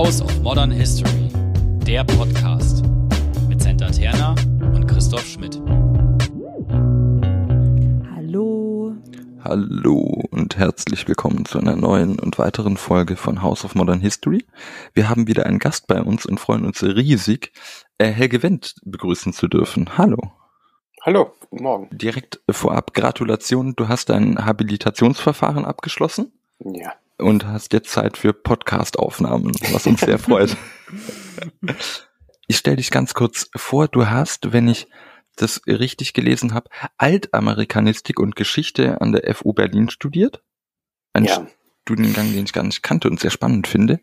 House of Modern History, der Podcast mit Senta Terna und Christoph Schmidt. Hallo. Hallo und herzlich willkommen zu einer neuen und weiteren Folge von House of Modern History. Wir haben wieder einen Gast bei uns und freuen uns riesig, äh, Helge Wendt begrüßen zu dürfen. Hallo. Hallo, guten Morgen. Direkt vorab Gratulation, du hast dein Habilitationsverfahren abgeschlossen Ja. Und hast jetzt Zeit für Podcast-Aufnahmen, was uns sehr freut. Ich stelle dich ganz kurz vor, du hast, wenn ich das richtig gelesen habe, Altamerikanistik und Geschichte an der FU Berlin studiert. Ein Ja. Studiengang, den ich gar nicht kannte und sehr spannend finde.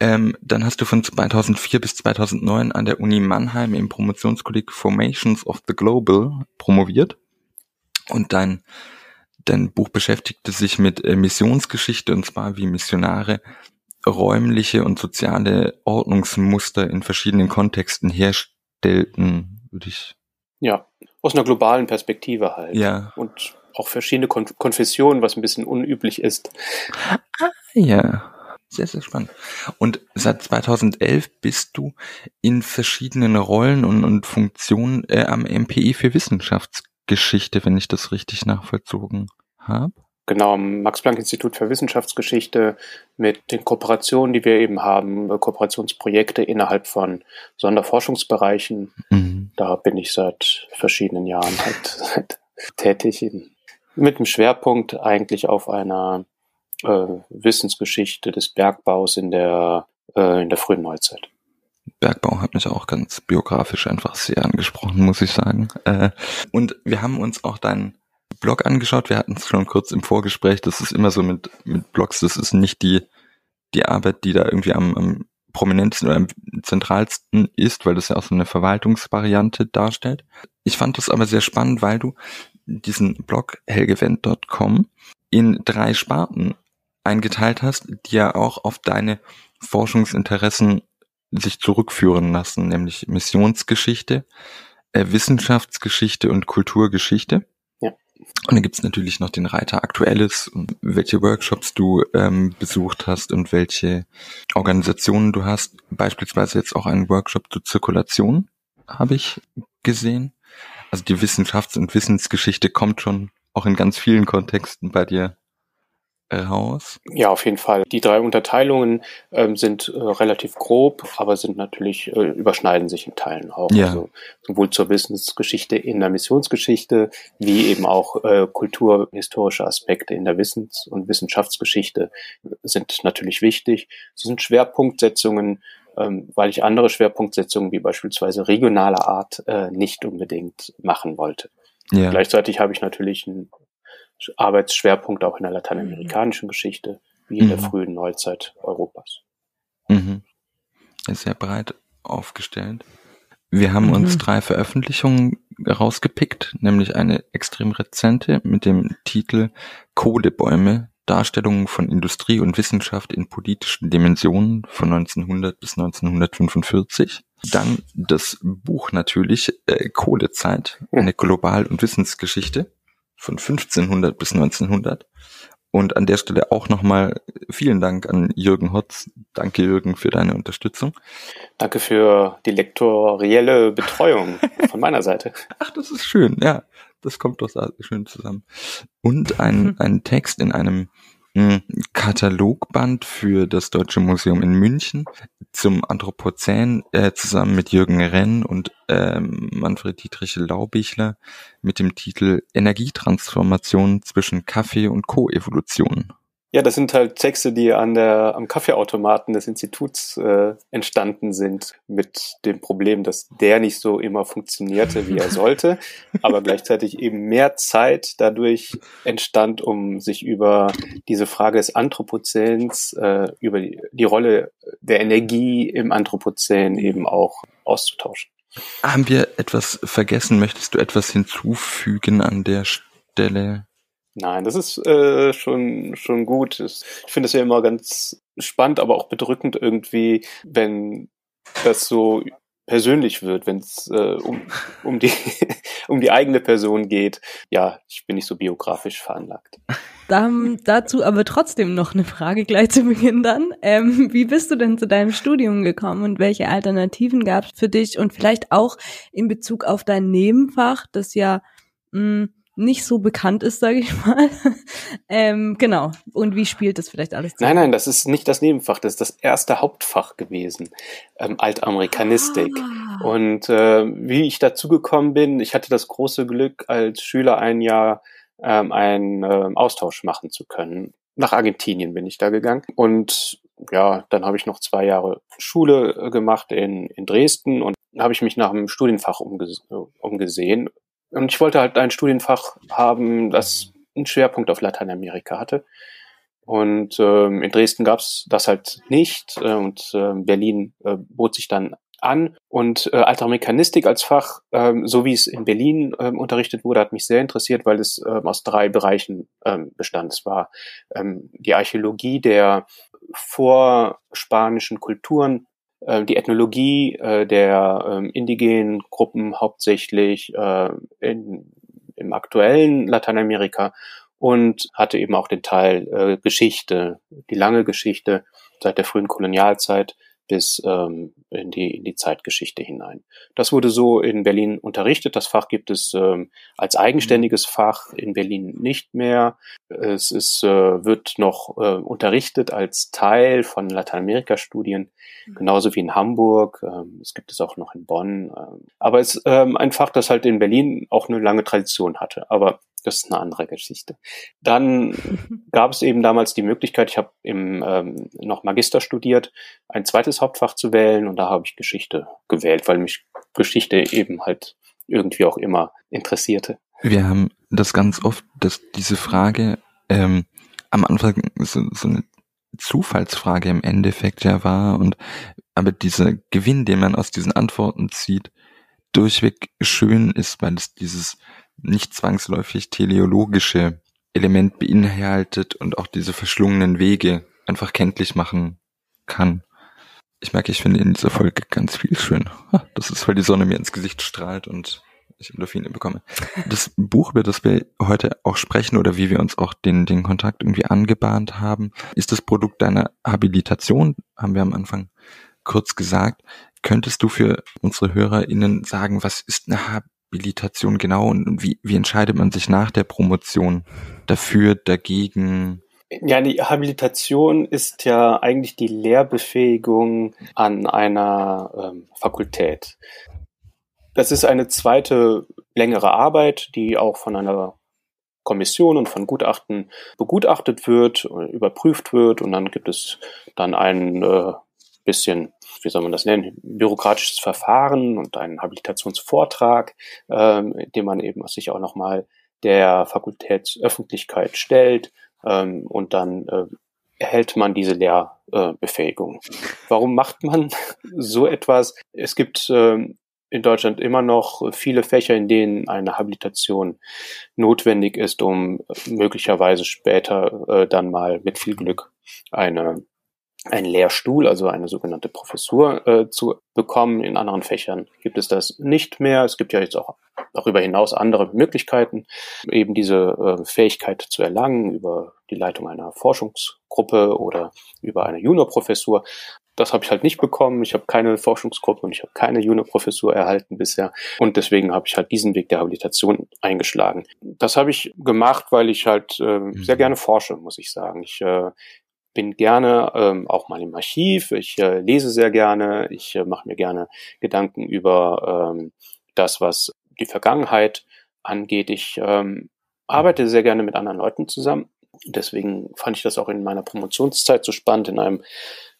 Ähm, dann hast du von 2004 bis 2009 an der Uni Mannheim im Promotionskolleg Formations of the Global promoviert. Und dein, dein Buch beschäftigte sich mit Missionsgeschichte und zwar wie Missionare räumliche und soziale Ordnungsmuster in verschiedenen Kontexten herstellten, würde ich. Ja. Aus einer globalen Perspektive halt. Ja. Und auch verschiedene Kon Konfessionen, was ein bisschen unüblich ist. Ja. Sehr, sehr spannend. Und seit 2011 bist du in verschiedenen Rollen und, und Funktionen äh, am MPI für Wissenschaftsgeschichte, wenn ich das richtig nachvollzogen habe. Genau, am Max-Planck-Institut für Wissenschaftsgeschichte mit den Kooperationen, die wir eben haben, äh, Kooperationsprojekte innerhalb von Sonderforschungsbereichen. Mhm. Da bin ich seit verschiedenen Jahren halt, halt tätig. In, mit dem Schwerpunkt eigentlich auf einer äh, Wissensgeschichte des Bergbaus in der, äh, in der frühen Neuzeit. Bergbau hat mich auch ganz biografisch einfach sehr angesprochen, muss ich sagen. Äh, und wir haben uns auch deinen Blog angeschaut. Wir hatten es schon kurz im Vorgespräch. Das ist immer so mit, mit Blogs. Das ist nicht die, die Arbeit, die da irgendwie am, am prominentesten oder am zentralsten ist, weil das ja auch so eine Verwaltungsvariante darstellt. Ich fand das aber sehr spannend, weil du diesen Blog helgevent.com in drei Sparten eingeteilt hast, die ja auch auf deine Forschungsinteressen sich zurückführen lassen, nämlich Missionsgeschichte, äh, Wissenschaftsgeschichte und Kulturgeschichte. Ja. Und dann gibt's natürlich noch den Reiter Aktuelles welche Workshops du ähm, besucht hast und welche Organisationen du hast. Beispielsweise jetzt auch einen Workshop zur Zirkulation habe ich gesehen. Also die Wissenschafts- und Wissensgeschichte kommt schon auch in ganz vielen Kontexten bei dir raus. Ja, auf jeden Fall. Die drei Unterteilungen ähm, sind äh, relativ grob, aber sind natürlich, äh, überschneiden sich in Teilen auch. Ja. Also sowohl zur Wissensgeschichte in der Missionsgeschichte, wie eben auch äh, kulturhistorische Aspekte in der Wissens- und Wissenschaftsgeschichte sind natürlich wichtig. Sie sind Schwerpunktsetzungen, ähm, weil ich andere Schwerpunktsetzungen wie beispielsweise regionaler Art äh, nicht unbedingt machen wollte. Ja. Gleichzeitig habe ich natürlich einen Arbeitsschwerpunkt auch in der lateinamerikanischen Geschichte, wie in der Mhm. frühen Neuzeit Europas. Mhm. Ist sehr breit aufgestellt. Wir haben uns Mhm. drei Veröffentlichungen rausgepickt, nämlich eine extrem rezente mit dem Titel Kohlebäume, Darstellungen von Industrie und Wissenschaft in politischen Dimensionen von 1900 bis 1945. Dann das Buch natürlich äh, Kohlezeit, eine Global- und Wissensgeschichte von 1500 bis 1900. Und an der Stelle auch nochmal vielen Dank an Jürgen Hotz. Danke Jürgen für deine Unterstützung. Danke für die lektorielle Betreuung von meiner Seite. Ach, das ist schön, ja. Das kommt doch schön zusammen. Und ein, ein Text in einem Katalogband für das Deutsche Museum in München zum Anthropozän äh, zusammen mit Jürgen Renn und ähm, Manfred Dietrich Laubichler mit dem Titel Energietransformation zwischen Kaffee und Koevolution. Ja, das sind halt Texte, die an der, am Kaffeeautomaten des Instituts äh, entstanden sind, mit dem Problem, dass der nicht so immer funktionierte, wie er sollte, aber gleichzeitig eben mehr Zeit dadurch entstand, um sich über diese Frage des Anthropozäns, äh, über die, die Rolle der Energie im Anthropozän eben auch auszutauschen. Haben wir etwas vergessen? Möchtest du etwas hinzufügen an der Stelle? Nein, das ist äh, schon, schon gut. Ich finde es ja immer ganz spannend, aber auch bedrückend irgendwie, wenn das so persönlich wird, wenn es äh, um, um, die, um die eigene Person geht. Ja, ich bin nicht so biografisch veranlagt. Dann, dazu aber trotzdem noch eine Frage gleich zu Beginn dann. Ähm, wie bist du denn zu deinem Studium gekommen und welche Alternativen gab es für dich und vielleicht auch in Bezug auf dein Nebenfach, das ja mh, hm, nicht so bekannt ist, sage ich mal. ähm, genau. Und wie spielt das vielleicht alles zusammen? Nein, nein, das ist nicht das Nebenfach, das ist das erste Hauptfach gewesen, ähm, Altamerikanistik. Ah. Und äh, wie ich dazu gekommen bin, ich hatte das große Glück, als Schüler ein Jahr ähm, einen äh, Austausch machen zu können. Nach Argentinien bin ich da gegangen. Und ja, dann habe ich noch zwei Jahre Schule äh, gemacht in, in Dresden und habe ich mich nach einem Studienfach umges umgesehen und ich wollte halt ein Studienfach haben, das einen Schwerpunkt auf Lateinamerika hatte. Und ähm, in Dresden gab's das halt nicht äh, und äh, Berlin äh, bot sich dann an. Und äh, Altermechanistik als Fach, ähm, so wie es in Berlin ähm, unterrichtet wurde, hat mich sehr interessiert, weil es ähm, aus drei Bereichen ähm, bestand. Es war ähm, die Archäologie der vorspanischen Kulturen, äh, die Ethnologie äh, der äh, indigenen Gruppen hauptsächlich äh, in, im aktuellen Lateinamerika und hatte eben auch den Teil äh, Geschichte, die lange Geschichte seit der frühen Kolonialzeit bis ähm, in, die, in die Zeitgeschichte hinein. Das wurde so in Berlin unterrichtet. Das Fach gibt es ähm, als eigenständiges Fach in Berlin nicht mehr. Es ist, äh, wird noch äh, unterrichtet als Teil von Lateinamerika-Studien, mhm. genauso wie in Hamburg. Ähm, es gibt es auch noch in Bonn. Ähm, aber es ist ähm, ein Fach, das halt in Berlin auch eine lange Tradition hatte. Aber das ist eine andere Geschichte. Dann gab es eben damals die Möglichkeit, ich habe im ähm, noch Magister studiert, ein zweites Hauptfach zu wählen und da habe ich Geschichte gewählt, weil mich Geschichte eben halt irgendwie auch immer interessierte. Wir haben das ganz oft, dass diese Frage ähm, am Anfang so, so eine Zufallsfrage im Endeffekt ja war und aber dieser Gewinn, den man aus diesen Antworten zieht, durchweg schön ist, weil es dieses nicht zwangsläufig teleologische Element beinhaltet und auch diese verschlungenen Wege einfach kenntlich machen kann. Ich merke, ich finde in dieser Folge ganz viel schön. Das ist, weil die Sonne mir ins Gesicht strahlt und ich Endorphine bekomme. Das Buch, über das wir heute auch sprechen oder wie wir uns auch den, den Kontakt irgendwie angebahnt haben, ist das Produkt deiner Habilitation, haben wir am Anfang kurz gesagt. Könntest du für unsere HörerInnen sagen, was ist eine Habilitation genau und wie, wie entscheidet man sich nach der Promotion dafür, dagegen? Ja, die Habilitation ist ja eigentlich die Lehrbefähigung an einer ähm, Fakultät. Das ist eine zweite längere Arbeit, die auch von einer Kommission und von Gutachten begutachtet wird, überprüft wird und dann gibt es dann einen äh, bisschen, wie soll man das nennen, bürokratisches Verfahren und einen Habilitationsvortrag, ähm, den man eben sich auch nochmal der Fakultätsöffentlichkeit stellt ähm, und dann äh, erhält man diese Lehrbefähigung. Warum macht man so etwas? Es gibt ähm, in Deutschland immer noch viele Fächer, in denen eine Habilitation notwendig ist, um möglicherweise später äh, dann mal mit viel Glück eine einen Lehrstuhl, also eine sogenannte Professur äh, zu bekommen. In anderen Fächern gibt es das nicht mehr. Es gibt ja jetzt auch darüber hinaus andere Möglichkeiten, eben diese äh, Fähigkeit zu erlangen über die Leitung einer Forschungsgruppe oder über eine Juniorprofessur. Das habe ich halt nicht bekommen. Ich habe keine Forschungsgruppe und ich habe keine Juniorprofessur erhalten bisher. Und deswegen habe ich halt diesen Weg der Habilitation eingeschlagen. Das habe ich gemacht, weil ich halt äh, sehr mhm. gerne forsche, muss ich sagen. Ich äh, bin gerne ähm, auch mal im Archiv, ich äh, lese sehr gerne, ich äh, mache mir gerne Gedanken über ähm, das, was die Vergangenheit angeht. Ich ähm, arbeite sehr gerne mit anderen Leuten zusammen. Deswegen fand ich das auch in meiner Promotionszeit so spannend, in einem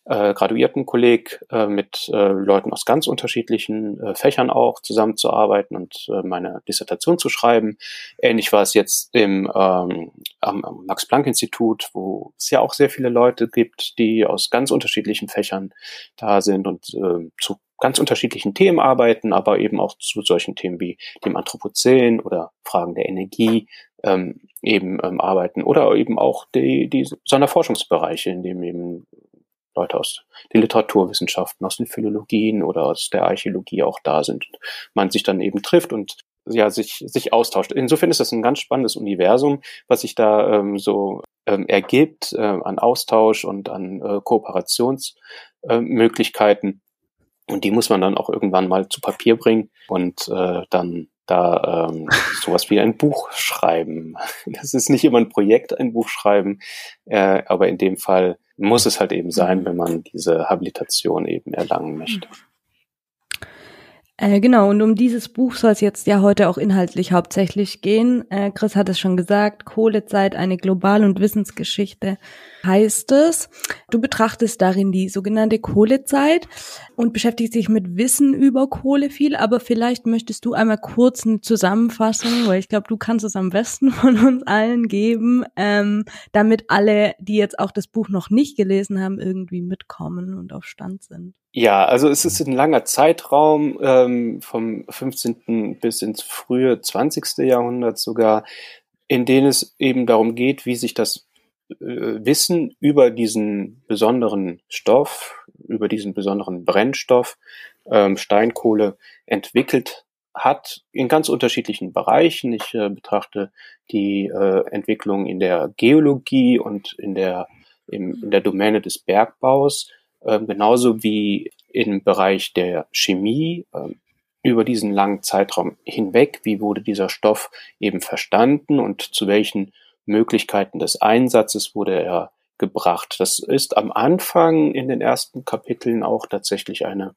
äh, Graduiertenkolleg äh, mit äh, Leuten aus ganz unterschiedlichen äh, Fächern auch zusammenzuarbeiten und äh, meine Dissertation zu schreiben. Ähnlich war es jetzt im ähm, am, Max-Planck-Institut, wo es ja auch sehr viele Leute gibt, die aus ganz unterschiedlichen Fächern da sind und äh, zu ganz unterschiedlichen Themen arbeiten, aber eben auch zu solchen Themen wie dem Anthropozän oder Fragen der Energie ähm, eben ähm, arbeiten oder eben auch die, die Sonderforschungsbereiche, in dem eben Leute aus den Literaturwissenschaften, aus den Philologien oder aus der Archäologie auch da sind. Man sich dann eben trifft und ja sich sich austauscht. Insofern ist das ein ganz spannendes Universum, was sich da ähm, so ähm, ergibt äh, an Austausch und an äh, Kooperationsmöglichkeiten. Äh, und die muss man dann auch irgendwann mal zu Papier bringen und äh, dann da ähm, sowas wie ein Buch schreiben. Das ist nicht immer ein Projekt, ein Buch schreiben, äh, aber in dem Fall muss es halt eben sein, wenn man diese Habilitation eben erlangen möchte. Äh, genau, und um dieses Buch soll es jetzt ja heute auch inhaltlich hauptsächlich gehen. Äh, Chris hat es schon gesagt, Kohlezeit, eine Global- und Wissensgeschichte heißt es. Du betrachtest darin die sogenannte Kohlezeit und beschäftigst dich mit Wissen über Kohle viel, aber vielleicht möchtest du einmal kurz eine Zusammenfassung, weil ich glaube, du kannst es am besten von uns allen geben, ähm, damit alle, die jetzt auch das Buch noch nicht gelesen haben, irgendwie mitkommen und auf Stand sind. Ja, also es ist ein langer Zeitraum ähm, vom 15. bis ins frühe 20. Jahrhundert sogar, in denen es eben darum geht, wie sich das Wissen über diesen besonderen Stoff, über diesen besonderen Brennstoff ähm, Steinkohle entwickelt hat in ganz unterschiedlichen Bereichen. Ich äh, betrachte die äh, Entwicklung in der Geologie und in der, im, in der Domäne des Bergbaus ähm, genauso wie im Bereich der Chemie ähm, über diesen langen Zeitraum hinweg, wie wurde dieser Stoff eben verstanden und zu welchen Möglichkeiten des Einsatzes wurde er gebracht. Das ist am Anfang in den ersten Kapiteln auch tatsächlich eine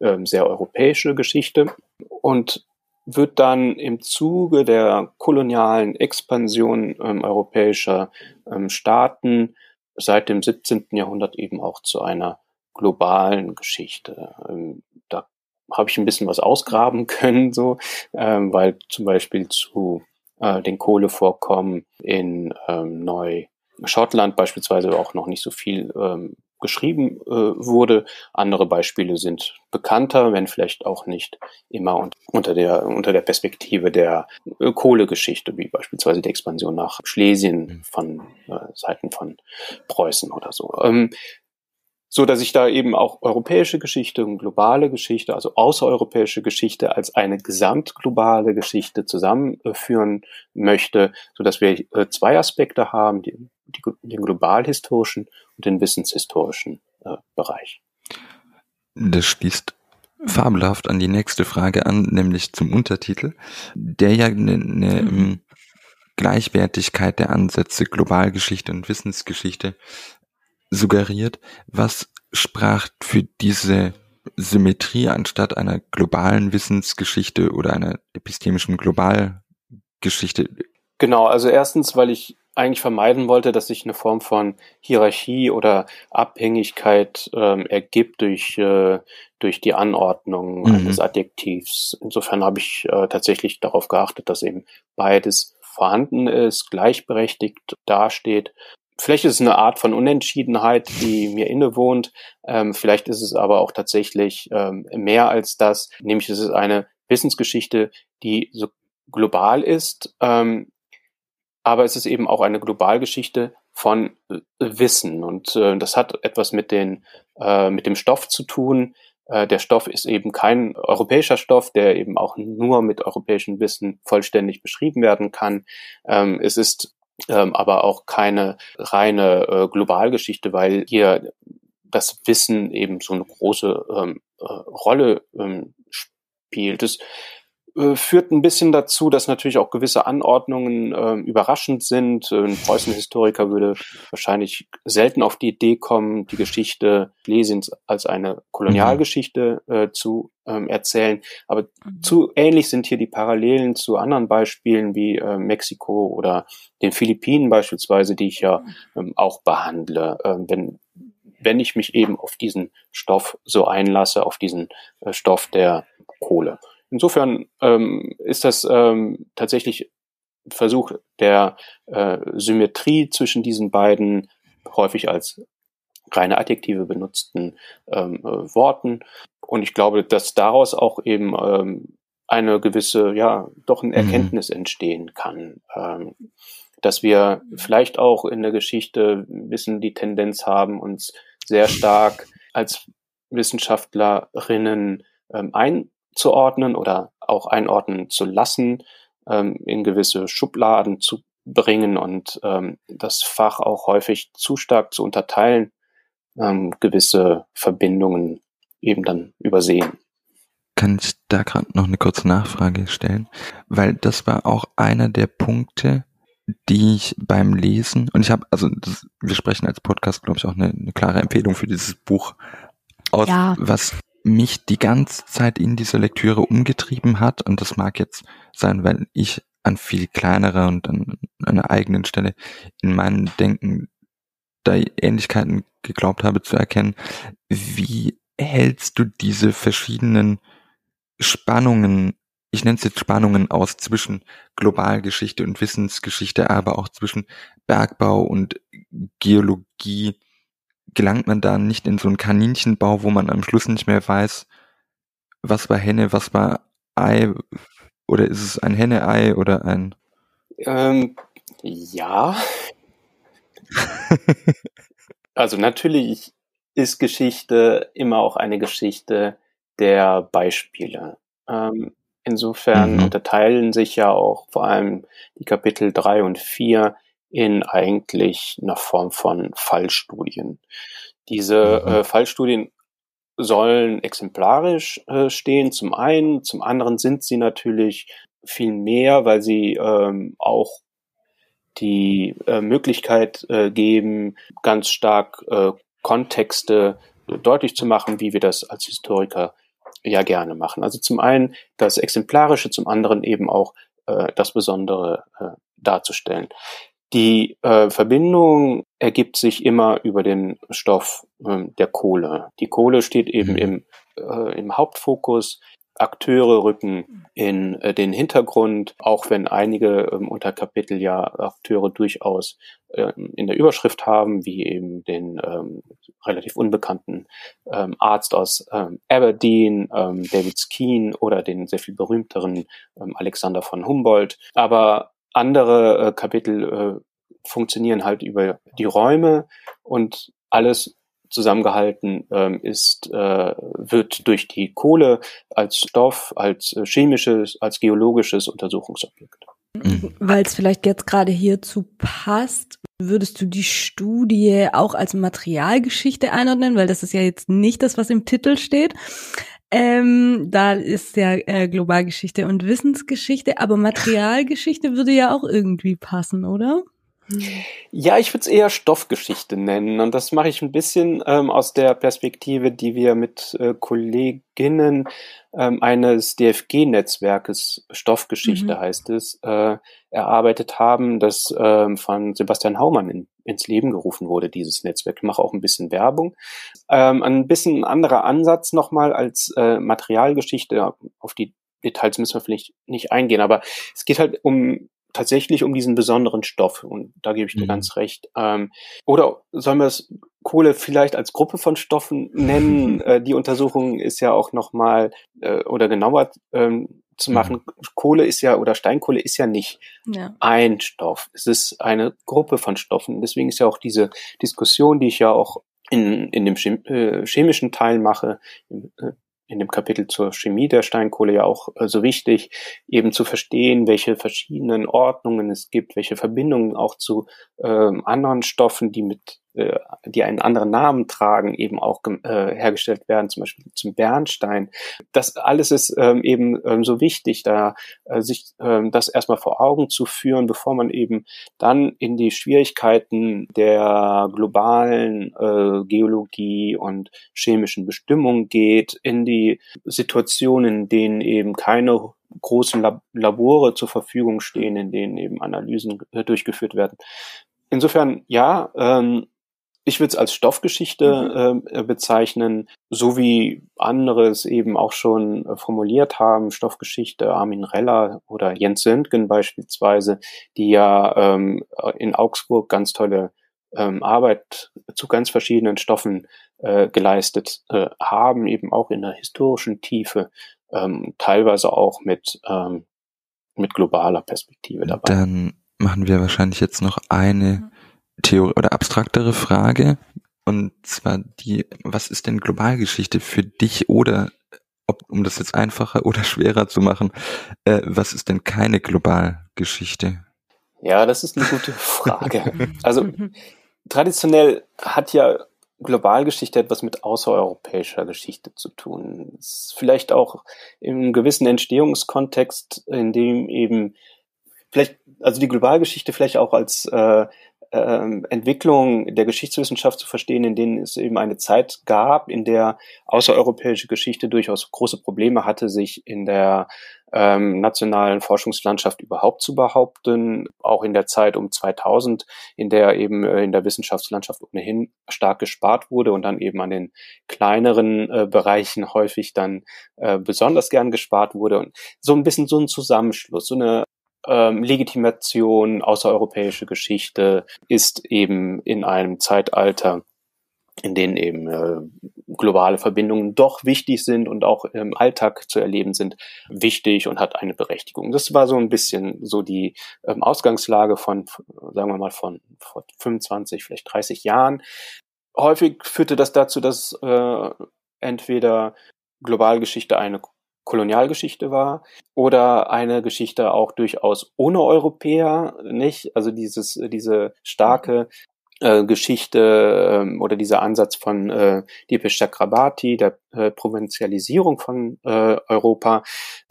ähm, sehr europäische Geschichte und wird dann im Zuge der kolonialen Expansion ähm, europäischer ähm, Staaten seit dem 17. Jahrhundert eben auch zu einer globalen Geschichte. Ähm, da habe ich ein bisschen was ausgraben können, so, ähm, weil zum Beispiel zu äh, den Kohlevorkommen in ähm, Neu-Schottland beispielsweise auch noch nicht so viel ähm, geschrieben äh, wurde. Andere Beispiele sind bekannter, wenn vielleicht auch nicht immer und unter der unter der Perspektive der äh, Kohlegeschichte, wie beispielsweise die Expansion nach Schlesien von äh, Seiten von Preußen oder so. Ähm, so dass ich da eben auch europäische Geschichte und globale Geschichte, also außereuropäische Geschichte als eine gesamtglobale Geschichte zusammenführen möchte, so dass wir äh, zwei Aspekte haben, die, die, den globalhistorischen und den wissenshistorischen äh, Bereich. Das schließt fabelhaft an die nächste Frage an, nämlich zum Untertitel, der ja eine, eine mhm. Gleichwertigkeit der Ansätze Globalgeschichte und Wissensgeschichte suggeriert, was sprach für diese Symmetrie anstatt einer globalen Wissensgeschichte oder einer epistemischen Globalgeschichte? Genau, also erstens, weil ich eigentlich vermeiden wollte, dass sich eine Form von Hierarchie oder Abhängigkeit ähm, ergibt durch, äh, durch die Anordnung mhm. eines Adjektivs. Insofern habe ich äh, tatsächlich darauf geachtet, dass eben beides vorhanden ist, gleichberechtigt dasteht Vielleicht ist es eine Art von Unentschiedenheit, die mir innewohnt. Ähm, vielleicht ist es aber auch tatsächlich ähm, mehr als das. Nämlich es ist eine Wissensgeschichte, die so global ist. Ähm, aber es ist eben auch eine Globalgeschichte von äh, Wissen. Und äh, das hat etwas mit, den, äh, mit dem Stoff zu tun. Äh, der Stoff ist eben kein europäischer Stoff, der eben auch nur mit europäischem Wissen vollständig beschrieben werden kann. Ähm, es ist aber auch keine reine äh, Globalgeschichte, weil hier das Wissen eben so eine große ähm, äh, Rolle ähm, spielt. Es führt ein bisschen dazu, dass natürlich auch gewisse Anordnungen äh, überraschend sind. Ein Preußen-Historiker würde wahrscheinlich selten auf die Idee kommen, die Geschichte Schlesiens als eine Kolonialgeschichte äh, zu ähm, erzählen. Aber mhm. zu ähnlich sind hier die Parallelen zu anderen Beispielen wie äh, Mexiko oder den Philippinen beispielsweise, die ich ja ähm, auch behandle. Ähm, wenn wenn ich mich eben auf diesen Stoff so einlasse, auf diesen äh, Stoff der Kohle. Insofern ähm, ist das ähm, tatsächlich Versuch der äh, Symmetrie zwischen diesen beiden häufig als reine Adjektive benutzten ähm, äh, Worten. Und ich glaube, dass daraus auch eben ähm, eine gewisse, ja, doch eine mhm. Erkenntnis mhm. entstehen kann. Ähm, dass wir vielleicht auch in der Geschichte wissen, die Tendenz haben, uns sehr stark als Wissenschaftlerinnen ähm, ein, einzuordnen oder auch einordnen zu lassen, ähm, in gewisse Schubladen zu bringen und ähm, das Fach auch häufig zu stark zu unterteilen, ähm, gewisse Verbindungen eben dann übersehen. Kann ich da gerade noch eine kurze Nachfrage stellen? Weil das war auch einer der Punkte, die ich beim Lesen, und ich habe, also das, wir sprechen als Podcast, glaube ich, auch eine, eine klare Empfehlung für dieses Buch aus, ja. was mich die ganze Zeit in dieser Lektüre umgetrieben hat, und das mag jetzt sein, weil ich an viel kleinere und an einer eigenen Stelle in meinem Denken da Ähnlichkeiten geglaubt habe zu erkennen. Wie hältst du diese verschiedenen Spannungen, ich nenne es jetzt Spannungen aus zwischen Globalgeschichte und Wissensgeschichte, aber auch zwischen Bergbau und Geologie, gelangt man da nicht in so einen Kaninchenbau, wo man am Schluss nicht mehr weiß, was war Henne, was war Ei, oder ist es ein Henne-Ei oder ein? Ähm, ja. also natürlich ist Geschichte immer auch eine Geschichte der Beispiele. Ähm, insofern mhm. unterteilen sich ja auch vor allem die Kapitel drei und vier in eigentlich einer Form von Fallstudien. Diese mhm. äh, Fallstudien sollen exemplarisch äh, stehen, zum einen, zum anderen sind sie natürlich viel mehr, weil sie ähm, auch die äh, Möglichkeit äh, geben, ganz stark äh, Kontexte deutlich zu machen, wie wir das als Historiker ja gerne machen. Also zum einen das Exemplarische, zum anderen eben auch äh, das Besondere äh, darzustellen. Die äh, Verbindung ergibt sich immer über den Stoff äh, der Kohle. Die Kohle steht eben mhm. im, äh, im Hauptfokus. Akteure rücken in äh, den Hintergrund, auch wenn einige ähm, Unterkapitel ja Akteure durchaus äh, in der Überschrift haben, wie eben den ähm, relativ unbekannten ähm, Arzt aus ähm, Aberdeen, ähm, David Skeen oder den sehr viel berühmteren ähm, Alexander von Humboldt. Aber andere äh, Kapitel äh, funktionieren halt über die Räume und alles zusammengehalten ähm, ist, äh, wird durch die Kohle als Stoff, als äh, chemisches, als geologisches Untersuchungsobjekt. Mhm. Weil es vielleicht jetzt gerade hierzu passt, würdest du die Studie auch als Materialgeschichte einordnen, weil das ist ja jetzt nicht das, was im Titel steht. Ähm, da ist ja äh, Globalgeschichte und Wissensgeschichte, aber Materialgeschichte würde ja auch irgendwie passen, oder? Ja, ich würde es eher Stoffgeschichte nennen. Und das mache ich ein bisschen ähm, aus der Perspektive, die wir mit äh, Kolleginnen ähm, eines DFG-Netzwerkes, Stoffgeschichte mhm. heißt es, äh, erarbeitet haben, das ähm, von Sebastian Haumann in, ins Leben gerufen wurde, dieses Netzwerk. Ich mache auch ein bisschen Werbung. Ähm, ein bisschen anderer Ansatz nochmal als äh, Materialgeschichte. Auf die Details müssen wir vielleicht nicht eingehen, aber es geht halt um tatsächlich um diesen besonderen Stoff. Und da gebe ich dir mhm. ganz recht. Ähm, oder sollen wir es Kohle vielleicht als Gruppe von Stoffen nennen? äh, die Untersuchung ist ja auch nochmal äh, oder genauer ähm, zu machen. Mhm. Kohle ist ja oder Steinkohle ist ja nicht ja. ein Stoff. Es ist eine Gruppe von Stoffen. Deswegen ist ja auch diese Diskussion, die ich ja auch in, in dem äh, chemischen Teil mache, im, äh, in dem Kapitel zur Chemie der Steinkohle ja auch äh, so wichtig, eben zu verstehen, welche verschiedenen Ordnungen es gibt, welche Verbindungen auch zu ähm, anderen Stoffen, die mit äh, die einen anderen Namen tragen, eben auch äh, hergestellt werden, zum Beispiel zum Bernstein. Das alles ist ähm, eben ähm, so wichtig, da äh, sich ähm, das erstmal vor Augen zu führen, bevor man eben dann in die Schwierigkeiten der globalen äh, Geologie und chemischen Bestimmung geht, in die Situationen, in denen eben keine großen Lab Labore zur Verfügung stehen, in denen eben Analysen äh, durchgeführt werden. Insofern, ja, ähm, ich würde es als Stoffgeschichte mhm. äh, bezeichnen, so wie andere es eben auch schon äh, formuliert haben, Stoffgeschichte, Armin Reller oder Jens Söntgen beispielsweise, die ja ähm, in Augsburg ganz tolle ähm, Arbeit zu ganz verschiedenen Stoffen äh, geleistet äh, haben, eben auch in der historischen Tiefe, ähm, teilweise auch mit, ähm, mit globaler Perspektive dabei. Dann machen wir wahrscheinlich jetzt noch eine mhm. Theorie oder abstraktere Frage. Und zwar die, was ist denn Globalgeschichte für dich oder ob, um das jetzt einfacher oder schwerer zu machen, äh, was ist denn keine Globalgeschichte? Ja, das ist eine gute Frage. Also traditionell hat ja Globalgeschichte etwas mit außereuropäischer Geschichte zu tun. Ist vielleicht auch im gewissen Entstehungskontext, in dem eben vielleicht, also die Globalgeschichte vielleicht auch als äh, äh, Entwicklung der Geschichtswissenschaft zu verstehen, in denen es eben eine Zeit gab, in der außereuropäische Geschichte durchaus große Probleme hatte, sich in der ähm, nationalen Forschungslandschaft überhaupt zu behaupten, auch in der Zeit um 2000, in der eben äh, in der Wissenschaftslandschaft ohnehin stark gespart wurde und dann eben an den kleineren äh, Bereichen häufig dann äh, besonders gern gespart wurde. Und so ein bisschen so ein Zusammenschluss, so eine ähm, Legitimation außereuropäische Geschichte ist eben in einem Zeitalter, in denen eben äh, globale Verbindungen doch wichtig sind und auch im Alltag zu erleben sind, wichtig und hat eine Berechtigung. Das war so ein bisschen so die ähm, Ausgangslage von, sagen wir mal, von vor 25, vielleicht 30 Jahren. Häufig führte das dazu, dass äh, entweder Globalgeschichte eine Kolonialgeschichte war oder eine Geschichte auch durchaus ohne Europäer, nicht? Also dieses, diese starke äh, Geschichte ähm, oder dieser Ansatz von äh, Dipesh Chakrabarti, der äh, Provinzialisierung von äh, Europa,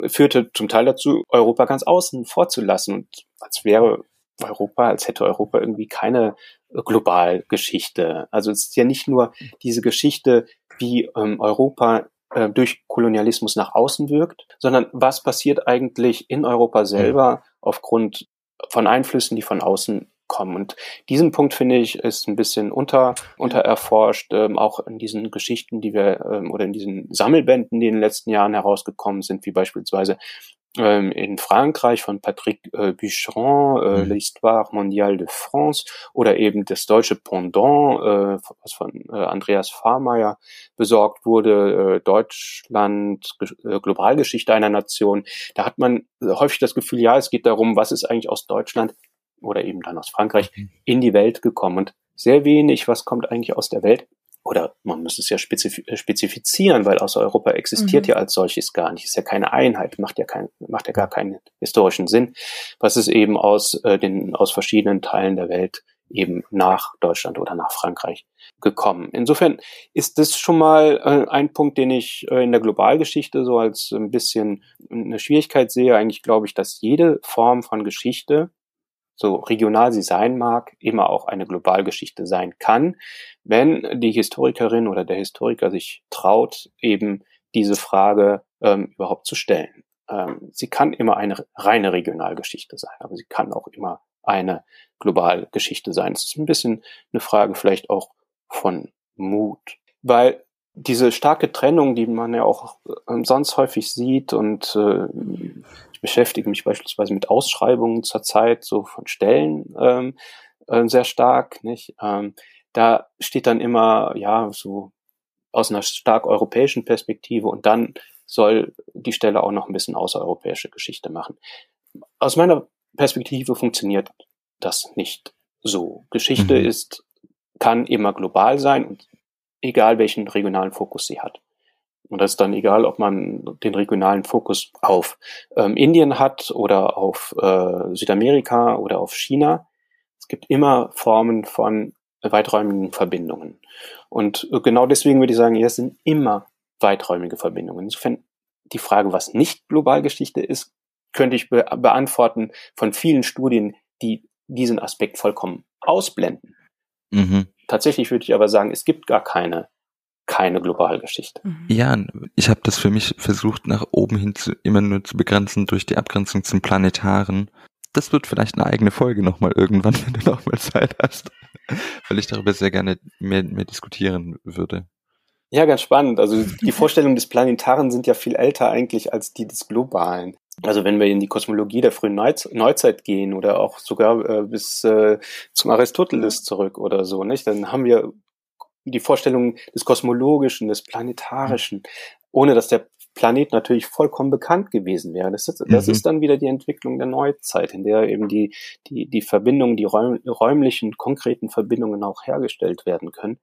führte zum Teil dazu, Europa ganz außen vorzulassen und als wäre Europa, als hätte Europa irgendwie keine Globalgeschichte. Also es ist ja nicht nur diese Geschichte, wie ähm, Europa äh, durch Kolonialismus nach außen wirkt, sondern was passiert eigentlich in Europa selber aufgrund von Einflüssen, die von außen kommen. Und diesen Punkt finde ich ist ein bisschen unter untererforscht, ähm, auch in diesen Geschichten, die wir ähm, oder in diesen Sammelbänden, die in den letzten Jahren herausgekommen sind, wie beispielsweise ähm, in Frankreich von Patrick äh, Bucheron, äh, mhm. L'Histoire mondiale de France oder eben das deutsche Pendant, äh, was von äh, Andreas Fahrmeier besorgt wurde, äh, Deutschland, äh, Globalgeschichte einer Nation. Da hat man häufig das Gefühl, ja, es geht darum, was ist eigentlich aus Deutschland oder eben dann aus Frankreich mhm. in die Welt gekommen und sehr wenig, was kommt eigentlich aus der Welt oder man muss es ja spezif äh, spezifizieren, weil außer Europa existiert mhm. ja als solches gar nicht. Ist ja keine Einheit, macht ja kein, macht ja gar keinen historischen Sinn. Was ist eben aus äh, den aus verschiedenen Teilen der Welt eben nach Deutschland oder nach Frankreich gekommen. Insofern ist das schon mal äh, ein Punkt, den ich äh, in der Globalgeschichte so als ein bisschen eine Schwierigkeit sehe. Eigentlich glaube ich, dass jede Form von Geschichte so regional sie sein mag, immer auch eine Globalgeschichte sein kann, wenn die Historikerin oder der Historiker sich traut, eben diese Frage ähm, überhaupt zu stellen. Ähm, sie kann immer eine reine Regionalgeschichte sein, aber sie kann auch immer eine Globalgeschichte sein. Es ist ein bisschen eine Frage vielleicht auch von Mut, weil diese starke Trennung, die man ja auch sonst häufig sieht und äh, ich beschäftige mich beispielsweise mit Ausschreibungen zurzeit so von Stellen ähm, äh, sehr stark, nicht? Ähm, da steht dann immer ja so aus einer stark europäischen Perspektive und dann soll die Stelle auch noch ein bisschen außereuropäische Geschichte machen. Aus meiner Perspektive funktioniert das nicht so. Geschichte mhm. ist kann immer global sein und egal welchen regionalen Fokus sie hat. Und das ist dann egal, ob man den regionalen Fokus auf ähm, Indien hat oder auf äh, Südamerika oder auf China. Es gibt immer Formen von weiträumigen Verbindungen. Und genau deswegen würde ich sagen, ja, es sind immer weiträumige Verbindungen. Insofern die Frage, was nicht Globalgeschichte ist, könnte ich be beantworten von vielen Studien, die diesen Aspekt vollkommen ausblenden. Mhm. Tatsächlich würde ich aber sagen, es gibt gar keine keine Globalgeschichte. Mhm. Ja, ich habe das für mich versucht, nach oben hin zu, immer nur zu begrenzen durch die Abgrenzung zum Planetaren. Das wird vielleicht eine eigene Folge nochmal irgendwann, wenn du nochmal Zeit hast, weil ich darüber sehr gerne mehr, mehr diskutieren würde. Ja, ganz spannend. Also die Vorstellungen des Planetaren sind ja viel älter eigentlich als die des Globalen. Also wenn wir in die Kosmologie der frühen Neuzeit gehen oder auch sogar äh, bis äh, zum Aristoteles zurück oder so, nicht, dann haben wir die Vorstellung des Kosmologischen, des Planetarischen, ohne dass der Planet natürlich vollkommen bekannt gewesen wäre. Das, ist, das mhm. ist dann wieder die Entwicklung der Neuzeit, in der eben die, die, die Verbindungen, die räum, räumlichen, konkreten Verbindungen auch hergestellt werden können.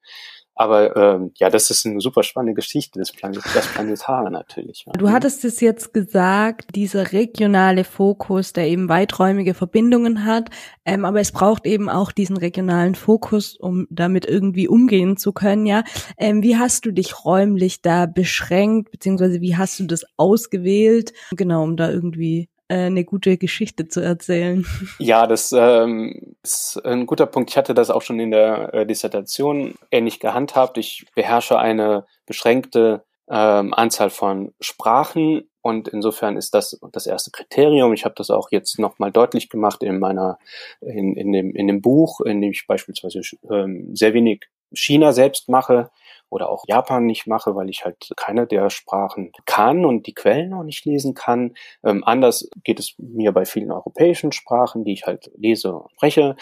Aber ähm, ja, das ist eine super spannende Geschichte, das, Planet, das Planetare natürlich. Du hattest es jetzt gesagt, dieser regionale Fokus, der eben weiträumige Verbindungen hat, ähm, aber es braucht eben auch diesen regionalen Fokus, um damit irgendwie umgehen zu können. Ja, ähm, wie hast du dich räumlich da beschränkt, beziehungsweise wie hast du das ausgewählt, genau, um da irgendwie eine gute Geschichte zu erzählen. Ja, das ähm, ist ein guter Punkt. Ich hatte das auch schon in der äh, Dissertation ähnlich gehandhabt. Ich beherrsche eine beschränkte ähm, Anzahl von Sprachen und insofern ist das das erste Kriterium. Ich habe das auch jetzt nochmal deutlich gemacht in meiner in, in, dem, in dem Buch, in dem ich beispielsweise ähm, sehr wenig China selbst mache oder auch Japan nicht mache, weil ich halt keine der Sprachen kann und die Quellen auch nicht lesen kann. Ähm, anders geht es mir bei vielen europäischen Sprachen, die ich halt lese und spreche.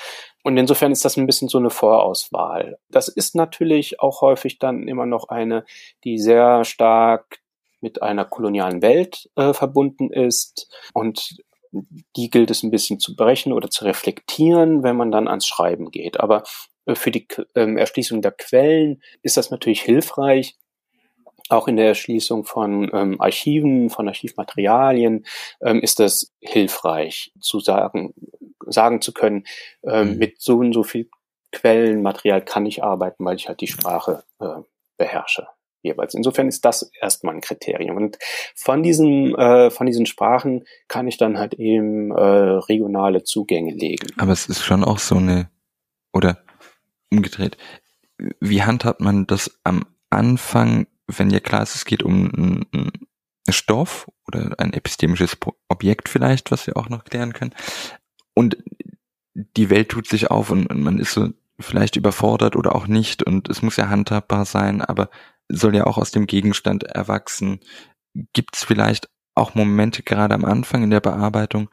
Und insofern ist das ein bisschen so eine Vorauswahl. Das ist natürlich auch häufig dann immer noch eine, die sehr stark mit einer kolonialen Welt äh, verbunden ist und die gilt es ein bisschen zu brechen oder zu reflektieren, wenn man dann ans Schreiben geht. Aber für die ähm, Erschließung der Quellen ist das natürlich hilfreich. Auch in der Erschließung von ähm, Archiven, von Archivmaterialien ähm, ist das hilfreich zu sagen, sagen zu können, ähm, mhm. mit so und so viel Quellenmaterial kann ich arbeiten, weil ich halt die Sprache äh, beherrsche jeweils. Insofern ist das erstmal ein Kriterium. Und von diesen, äh, von diesen Sprachen kann ich dann halt eben äh, regionale Zugänge legen. Aber es ist schon auch so eine, oder umgedreht. Wie handhabt man das am Anfang, wenn ja klar ist, es geht um einen Stoff oder ein epistemisches Objekt vielleicht, was wir auch noch klären können. Und die Welt tut sich auf und, man ist so vielleicht überfordert oder auch nicht und es muss ja handhabbar sein, aber soll ja auch aus dem Gegenstand erwachsen. Gibt es vielleicht auch Momente gerade am Anfang in der Bearbeitung,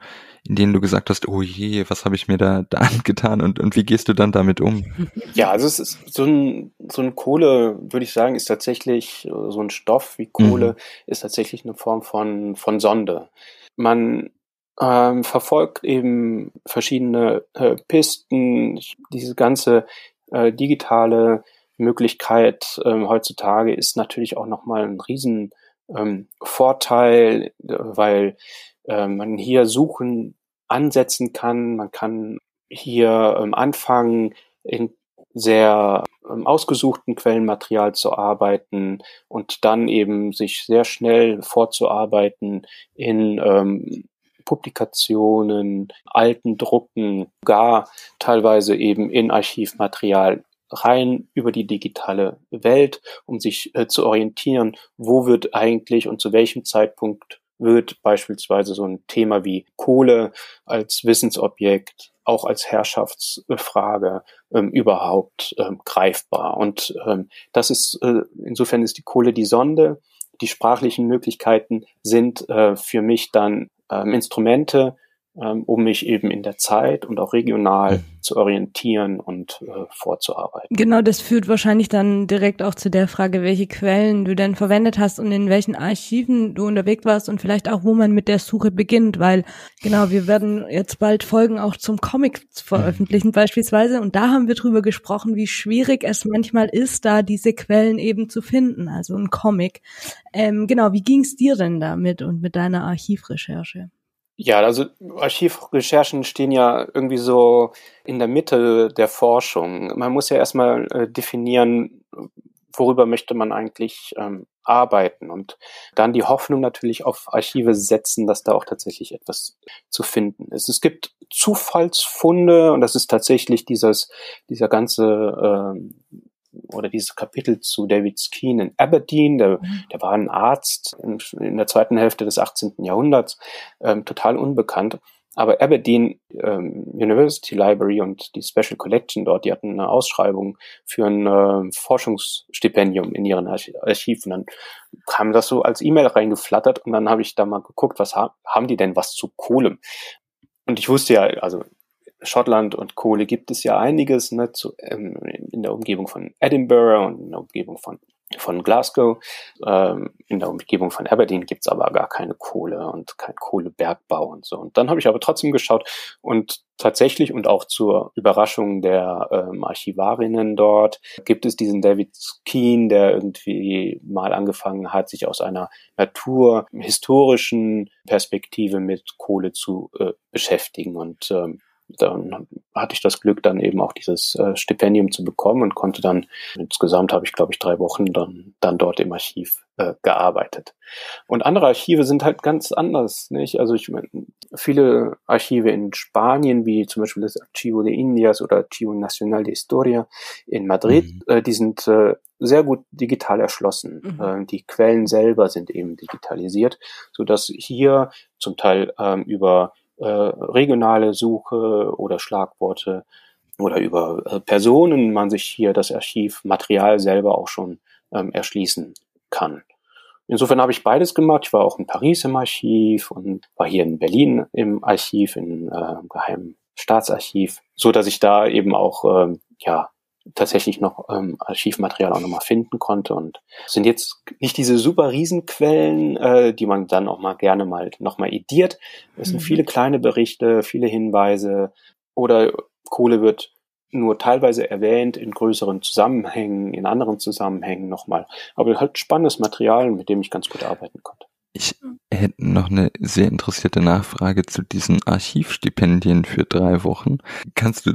in denen du gesagt hast, oh je, was habe ich mir da, da angetan und, und wie gehst du dann damit um? Ja, also es ist so ein, so ein Kohle, würde ich sagen, ist tatsächlich, äh, so ein Stoff wie Kohle mhm. ist tatsächlich eine Form von, von Sonde. Man ähm, verfolgt eben verschiedene äh, Pisten, diese ganze äh, digitale Möglichkeit ähm, heutzutage ist natürlich auch nochmal ein riesen ähm, Vorteil, weil äh, man hier suchen ansetzen kann. Man kann hier ähm, anfangen, in sehr ähm, ausgesuchten Quellenmaterial zu arbeiten und dann eben sich sehr schnell vorzuarbeiten in ähm, Publikationen, alten Drucken, gar teilweise eben in Archivmaterial rein über die digitale Welt, um sich äh, zu orientieren, wo wird eigentlich und zu welchem Zeitpunkt wird beispielsweise so ein Thema wie Kohle als Wissensobjekt, auch als Herrschaftsfrage ähm, überhaupt ähm, greifbar. Und ähm, das ist, äh, insofern ist die Kohle die Sonde. Die sprachlichen Möglichkeiten sind äh, für mich dann ähm, Instrumente, ähm, um mich eben in der Zeit und auch regional mhm. zu orientieren und äh, vorzuarbeiten. Genau, das führt wahrscheinlich dann direkt auch zu der Frage, welche Quellen du denn verwendet hast und in welchen Archiven du unterwegs warst und vielleicht auch, wo man mit der Suche beginnt, weil genau, wir werden jetzt bald Folgen auch zum Comic veröffentlichen beispielsweise und da haben wir drüber gesprochen, wie schwierig es manchmal ist, da diese Quellen eben zu finden, also ein Comic. Ähm, genau, wie ging es dir denn damit und mit deiner Archivrecherche? Ja, also Archivrecherchen stehen ja irgendwie so in der Mitte der Forschung. Man muss ja erstmal äh, definieren, worüber möchte man eigentlich ähm, arbeiten und dann die Hoffnung natürlich auf Archive setzen, dass da auch tatsächlich etwas zu finden ist. Es gibt Zufallsfunde und das ist tatsächlich dieses, dieser ganze ähm, oder dieses Kapitel zu David Skeen in Aberdeen, der, mhm. der war ein Arzt in, in, der zweiten Hälfte des 18. Jahrhunderts, ähm, total unbekannt. Aber Aberdeen ähm, University Library und die Special Collection dort, die hatten eine Ausschreibung für ein äh, Forschungsstipendium in ihren Arch Archiv. Und dann kam das so als E-Mail reingeflattert und dann habe ich da mal geguckt, was ha haben die denn was zu Kohle? Und ich wusste ja, also Schottland und Kohle gibt es ja einiges ne, zu, ähm, in der Umgebung von Edinburgh und in der Umgebung von von Glasgow. Ähm, in der Umgebung von Aberdeen gibt's aber gar keine Kohle und kein Kohlebergbau und so. Und dann habe ich aber trotzdem geschaut und tatsächlich und auch zur Überraschung der ähm, Archivarinnen dort gibt es diesen David Keen, der irgendwie mal angefangen hat, sich aus einer naturhistorischen Perspektive mit Kohle zu äh, beschäftigen und ähm, dann hatte ich das Glück, dann eben auch dieses äh, Stipendium zu bekommen und konnte dann, insgesamt habe ich, glaube ich, drei Wochen dann, dann dort im Archiv äh, gearbeitet. Und andere Archive sind halt ganz anders, nicht? Also ich meine, viele Archive in Spanien, wie zum Beispiel das Archivo de Indias oder Archivo Nacional de Historia in Madrid, mhm. äh, die sind äh, sehr gut digital erschlossen. Mhm. Äh, die Quellen selber sind eben digitalisiert, so dass hier zum Teil ähm, über äh, regionale Suche oder Schlagworte oder über äh, Personen man sich hier das Archivmaterial selber auch schon ähm, erschließen kann. Insofern habe ich beides gemacht. Ich war auch in Paris im Archiv und war hier in Berlin im Archiv, im äh, Geheimen Staatsarchiv, so dass ich da eben auch ähm, ja tatsächlich noch ähm, Archivmaterial auch nochmal finden konnte und sind jetzt nicht diese super Riesenquellen, äh, die man dann auch mal gerne mal nochmal ediert. Es sind mhm. viele kleine Berichte, viele Hinweise oder Kohle wird nur teilweise erwähnt in größeren Zusammenhängen, in anderen Zusammenhängen nochmal. Aber halt spannendes Material, mit dem ich ganz gut arbeiten konnte. Ich hätte noch eine sehr interessierte Nachfrage zu diesen Archivstipendien für drei Wochen. Kannst du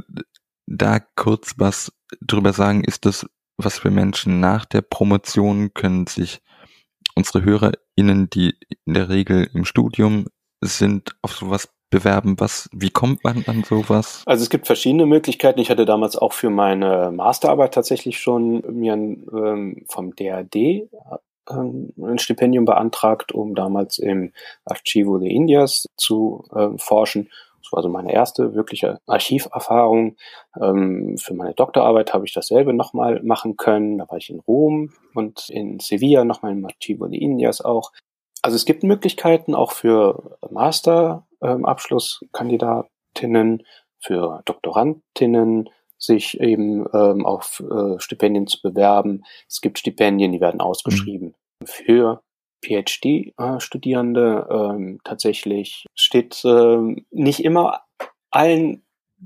da kurz was drüber sagen, ist das was für Menschen nach der Promotion können sich unsere HörerInnen, die in der Regel im Studium sind, auf sowas bewerben? Was, wie kommt man an sowas? Also es gibt verschiedene Möglichkeiten. Ich hatte damals auch für meine Masterarbeit tatsächlich schon mir ähm, vom DRD ähm, ein Stipendium beantragt, um damals im Archivo de Indias zu äh, forschen. Das war so meine erste wirkliche Archiverfahrung. Ähm, für meine Doktorarbeit habe ich dasselbe nochmal machen können. Da war ich in Rom und in Sevilla nochmal im Archivo de Indias auch. Also es gibt Möglichkeiten auch für Masterabschlusskandidatinnen, ähm, für Doktorandinnen, sich eben ähm, auf äh, Stipendien zu bewerben. Es gibt Stipendien, die werden ausgeschrieben mhm. für PhD-Studierende ähm, tatsächlich steht ähm, nicht immer allen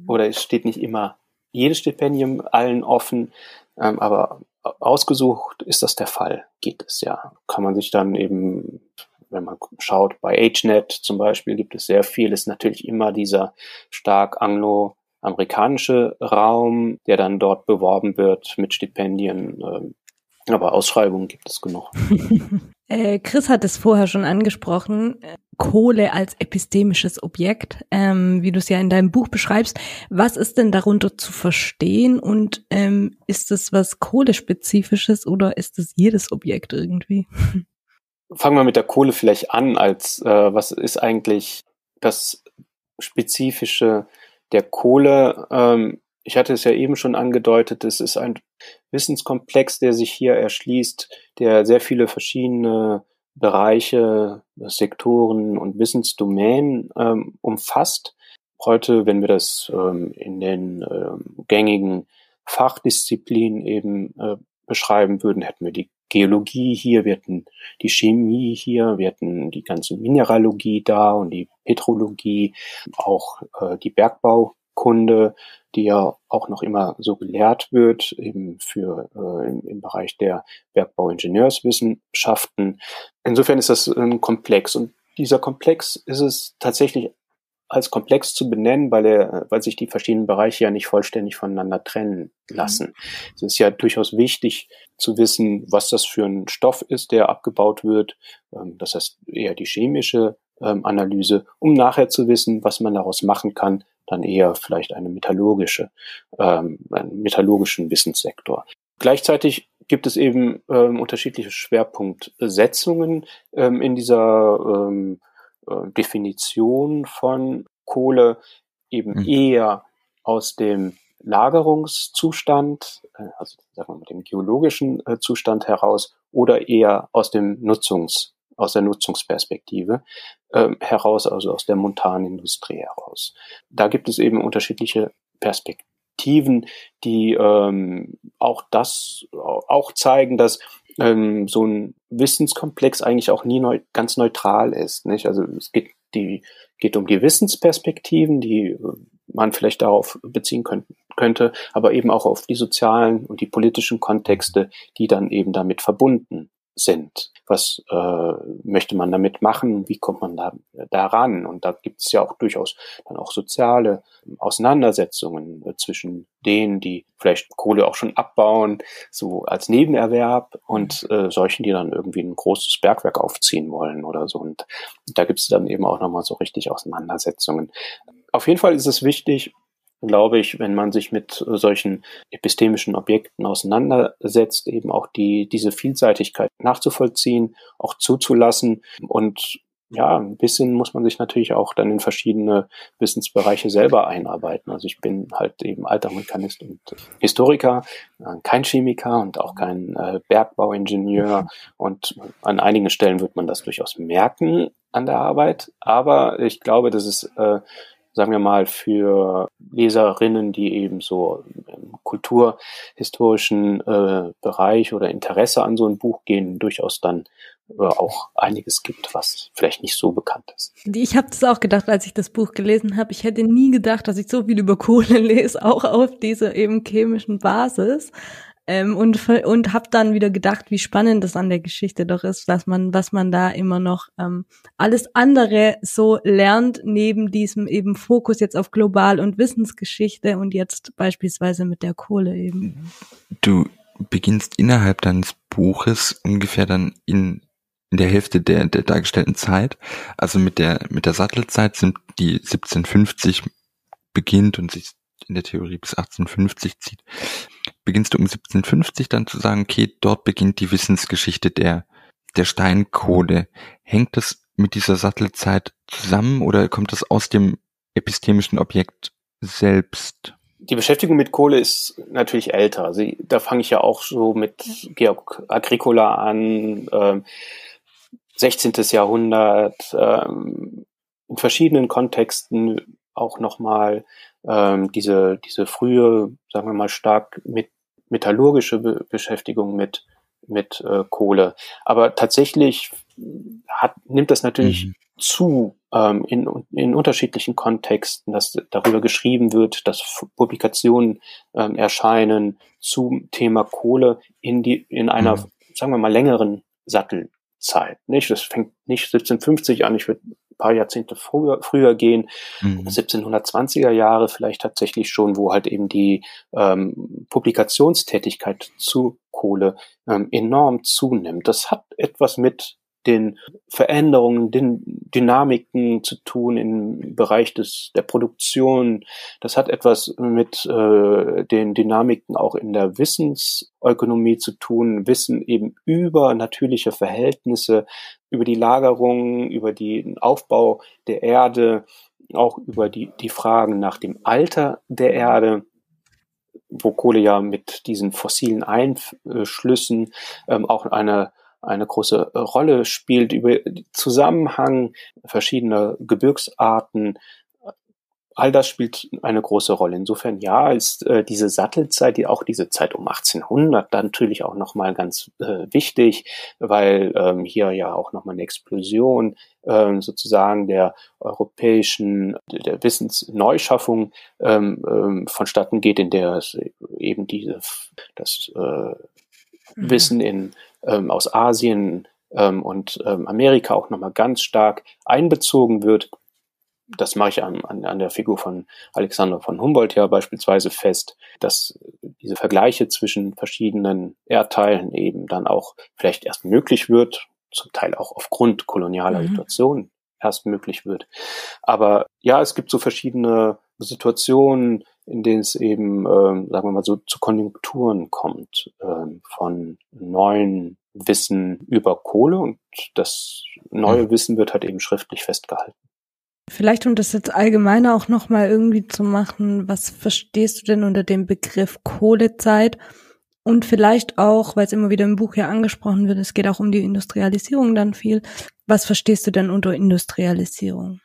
oder es steht nicht immer jedes Stipendium allen offen, ähm, aber ausgesucht ist das der Fall, geht es ja. Kann man sich dann eben, wenn man schaut, bei HNet zum Beispiel gibt es sehr viel, ist natürlich immer dieser stark anglo-amerikanische Raum, der dann dort beworben wird mit Stipendien. Ähm, aber Ausschreibungen gibt es genug. Äh, Chris hat es vorher schon angesprochen, Kohle als epistemisches Objekt, ähm, wie du es ja in deinem Buch beschreibst. Was ist denn darunter zu verstehen und ähm, ist es was Kohlespezifisches oder ist es jedes Objekt irgendwie? Fangen wir mit der Kohle vielleicht an, als äh, was ist eigentlich das Spezifische der Kohle? Ähm, ich hatte es ja eben schon angedeutet, es ist ein Wissenskomplex, der sich hier erschließt, der sehr viele verschiedene Bereiche, Sektoren und Wissensdomänen ähm, umfasst. Heute, wenn wir das ähm, in den ähm, gängigen Fachdisziplinen eben äh, beschreiben würden, hätten wir die Geologie hier, wir hätten die Chemie hier, wir hätten die ganze Mineralogie da und die Petrologie, auch äh, die Bergbau Kunde, die ja auch noch immer so gelehrt wird, eben für äh, im, im Bereich der Bergbauingenieurswissenschaften. Insofern ist das ein Komplex und dieser Komplex ist es tatsächlich als komplex zu benennen, weil er, weil sich die verschiedenen Bereiche ja nicht vollständig voneinander trennen lassen. Mhm. Es ist ja durchaus wichtig zu wissen, was das für ein Stoff ist, der abgebaut wird. Ähm, das heißt eher die chemische ähm, Analyse, um nachher zu wissen, was man daraus machen kann, dann eher vielleicht eine metallurgische, ähm, einen metallurgischen Wissenssektor. Gleichzeitig gibt es eben ähm, unterschiedliche Schwerpunktsetzungen ähm, in dieser ähm, äh, Definition von Kohle, eben mhm. eher aus dem Lagerungszustand, äh, also sagen wir mal dem geologischen äh, Zustand heraus oder eher aus dem Nutzungs aus der Nutzungsperspektive äh, heraus, also aus der Montanindustrie heraus. Da gibt es eben unterschiedliche Perspektiven, die ähm, auch das auch zeigen, dass ähm, so ein Wissenskomplex eigentlich auch nie neu, ganz neutral ist. Nicht? Also es geht, die, geht um die Wissensperspektiven, die äh, man vielleicht darauf beziehen könnte, könnte, aber eben auch auf die sozialen und die politischen Kontexte, die dann eben damit verbunden sind. Was äh, möchte man damit machen? Wie kommt man da daran? Und da gibt es ja auch durchaus dann auch soziale Auseinandersetzungen äh, zwischen denen, die vielleicht Kohle auch schon abbauen, so als Nebenerwerb und äh, solchen, die dann irgendwie ein großes Bergwerk aufziehen wollen oder so. Und da gibt es dann eben auch nochmal so richtig Auseinandersetzungen. Auf jeden Fall ist es wichtig, glaube ich, wenn man sich mit solchen epistemischen Objekten auseinandersetzt, eben auch die, diese Vielseitigkeit nachzuvollziehen, auch zuzulassen und ja, ein bisschen muss man sich natürlich auch dann in verschiedene Wissensbereiche selber einarbeiten. Also ich bin halt eben alter Mechanist und Historiker, äh, kein Chemiker und auch kein äh, Bergbauingenieur. Und an einigen Stellen wird man das durchaus merken an der Arbeit. Aber ich glaube, dass es äh, sagen wir mal, für Leserinnen, die eben so im kulturhistorischen äh, Bereich oder Interesse an so ein Buch gehen, durchaus dann äh, auch einiges gibt, was vielleicht nicht so bekannt ist. Ich habe das auch gedacht, als ich das Buch gelesen habe. Ich hätte nie gedacht, dass ich so viel über Kohle lese, auch auf dieser eben chemischen Basis. Ähm, und und habe dann wieder gedacht, wie spannend das an der Geschichte doch ist, dass man, was man da immer noch ähm, alles andere so lernt, neben diesem eben Fokus jetzt auf Global- und Wissensgeschichte und jetzt beispielsweise mit der Kohle eben. Du beginnst innerhalb deines Buches ungefähr dann in in der Hälfte der, der dargestellten Zeit, also mit der, mit der Sattelzeit sind die 1750 beginnt und sich in der Theorie bis 1850 zieht, beginnst du um 1750 dann zu sagen, okay, dort beginnt die Wissensgeschichte der, der Steinkohle. Hängt das mit dieser Sattelzeit zusammen oder kommt das aus dem epistemischen Objekt selbst? Die Beschäftigung mit Kohle ist natürlich älter. Also da fange ich ja auch so mit Georg Agricola an, ähm, 16. Jahrhundert, ähm, in verschiedenen Kontexten auch nochmal ähm, diese, diese frühe, sagen wir mal, stark mit metallurgische Be Beschäftigung mit, mit äh, Kohle. Aber tatsächlich hat, nimmt das natürlich mhm. zu ähm, in, in unterschiedlichen Kontexten, dass darüber geschrieben wird, dass Publikationen ähm, erscheinen zum Thema Kohle in, die, in einer, mhm. sagen wir mal, längeren Sattelzeit. Nicht? Das fängt nicht 1750 an, ich würde paar Jahrzehnte früher, früher gehen, mhm. 1720er Jahre vielleicht tatsächlich schon, wo halt eben die ähm, Publikationstätigkeit zu Kohle ähm, enorm zunimmt. Das hat etwas mit den Veränderungen, den Dynamiken zu tun im Bereich des, der Produktion. Das hat etwas mit äh, den Dynamiken auch in der Wissensökonomie zu tun, Wissen eben über natürliche Verhältnisse, über die Lagerung, über den Aufbau der Erde, auch über die, die Fragen nach dem Alter der Erde wo Kohle ja mit diesen fossilen Einschlüssen ähm, auch eine eine große Rolle spielt, über Zusammenhang verschiedener Gebirgsarten. All das spielt eine große Rolle. Insofern ja, ist äh, diese Sattelzeit, die auch diese Zeit um 1800 dann natürlich auch nochmal ganz äh, wichtig, weil ähm, hier ja auch nochmal eine Explosion ähm, sozusagen der europäischen, der Wissensneuschaffung ähm, ähm, vonstatten geht, in der es eben diese, das äh, mhm. Wissen in ähm, aus Asien ähm, und ähm, Amerika auch nochmal ganz stark einbezogen wird. Das mache ich an, an, an der Figur von Alexander von Humboldt ja beispielsweise fest, dass diese Vergleiche zwischen verschiedenen Erdteilen eben dann auch vielleicht erst möglich wird, zum Teil auch aufgrund kolonialer mhm. Situationen erst möglich wird. Aber ja, es gibt so verschiedene Situationen, in denen es eben, ähm, sagen wir mal so, zu Konjunkturen kommt ähm, von neuen Wissen über Kohle und das neue. Wissen wird halt eben schriftlich festgehalten. Vielleicht um das jetzt allgemeiner auch nochmal irgendwie zu machen, was verstehst du denn unter dem Begriff Kohlezeit? Und vielleicht auch, weil es immer wieder im Buch ja angesprochen wird, es geht auch um die Industrialisierung dann viel. Was verstehst du denn unter Industrialisierung?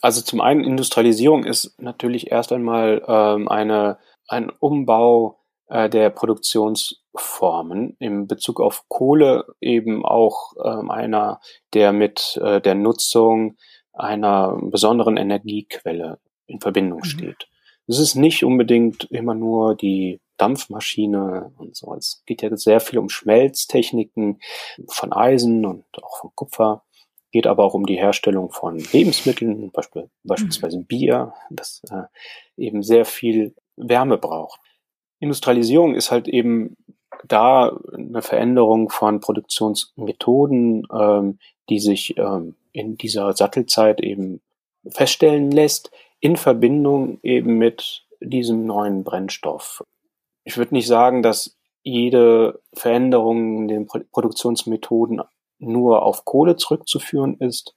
Also zum einen Industrialisierung ist natürlich erst einmal ähm, eine, ein Umbau äh, der Produktionsformen. In Bezug auf Kohle eben auch ähm, einer, der mit äh, der Nutzung einer besonderen Energiequelle in Verbindung mhm. steht. Es ist nicht unbedingt immer nur die Dampfmaschine und so. Es geht ja sehr viel um Schmelztechniken von Eisen und auch von Kupfer. Geht aber auch um die Herstellung von Lebensmitteln, beispiel, beispielsweise mhm. Bier, das äh, eben sehr viel Wärme braucht. Industrialisierung ist halt eben da eine Veränderung von Produktionsmethoden, ähm, die sich ähm, in dieser Sattelzeit eben feststellen lässt, in Verbindung eben mit diesem neuen Brennstoff. Ich würde nicht sagen, dass jede Veränderung in den Produktionsmethoden nur auf Kohle zurückzuführen ist,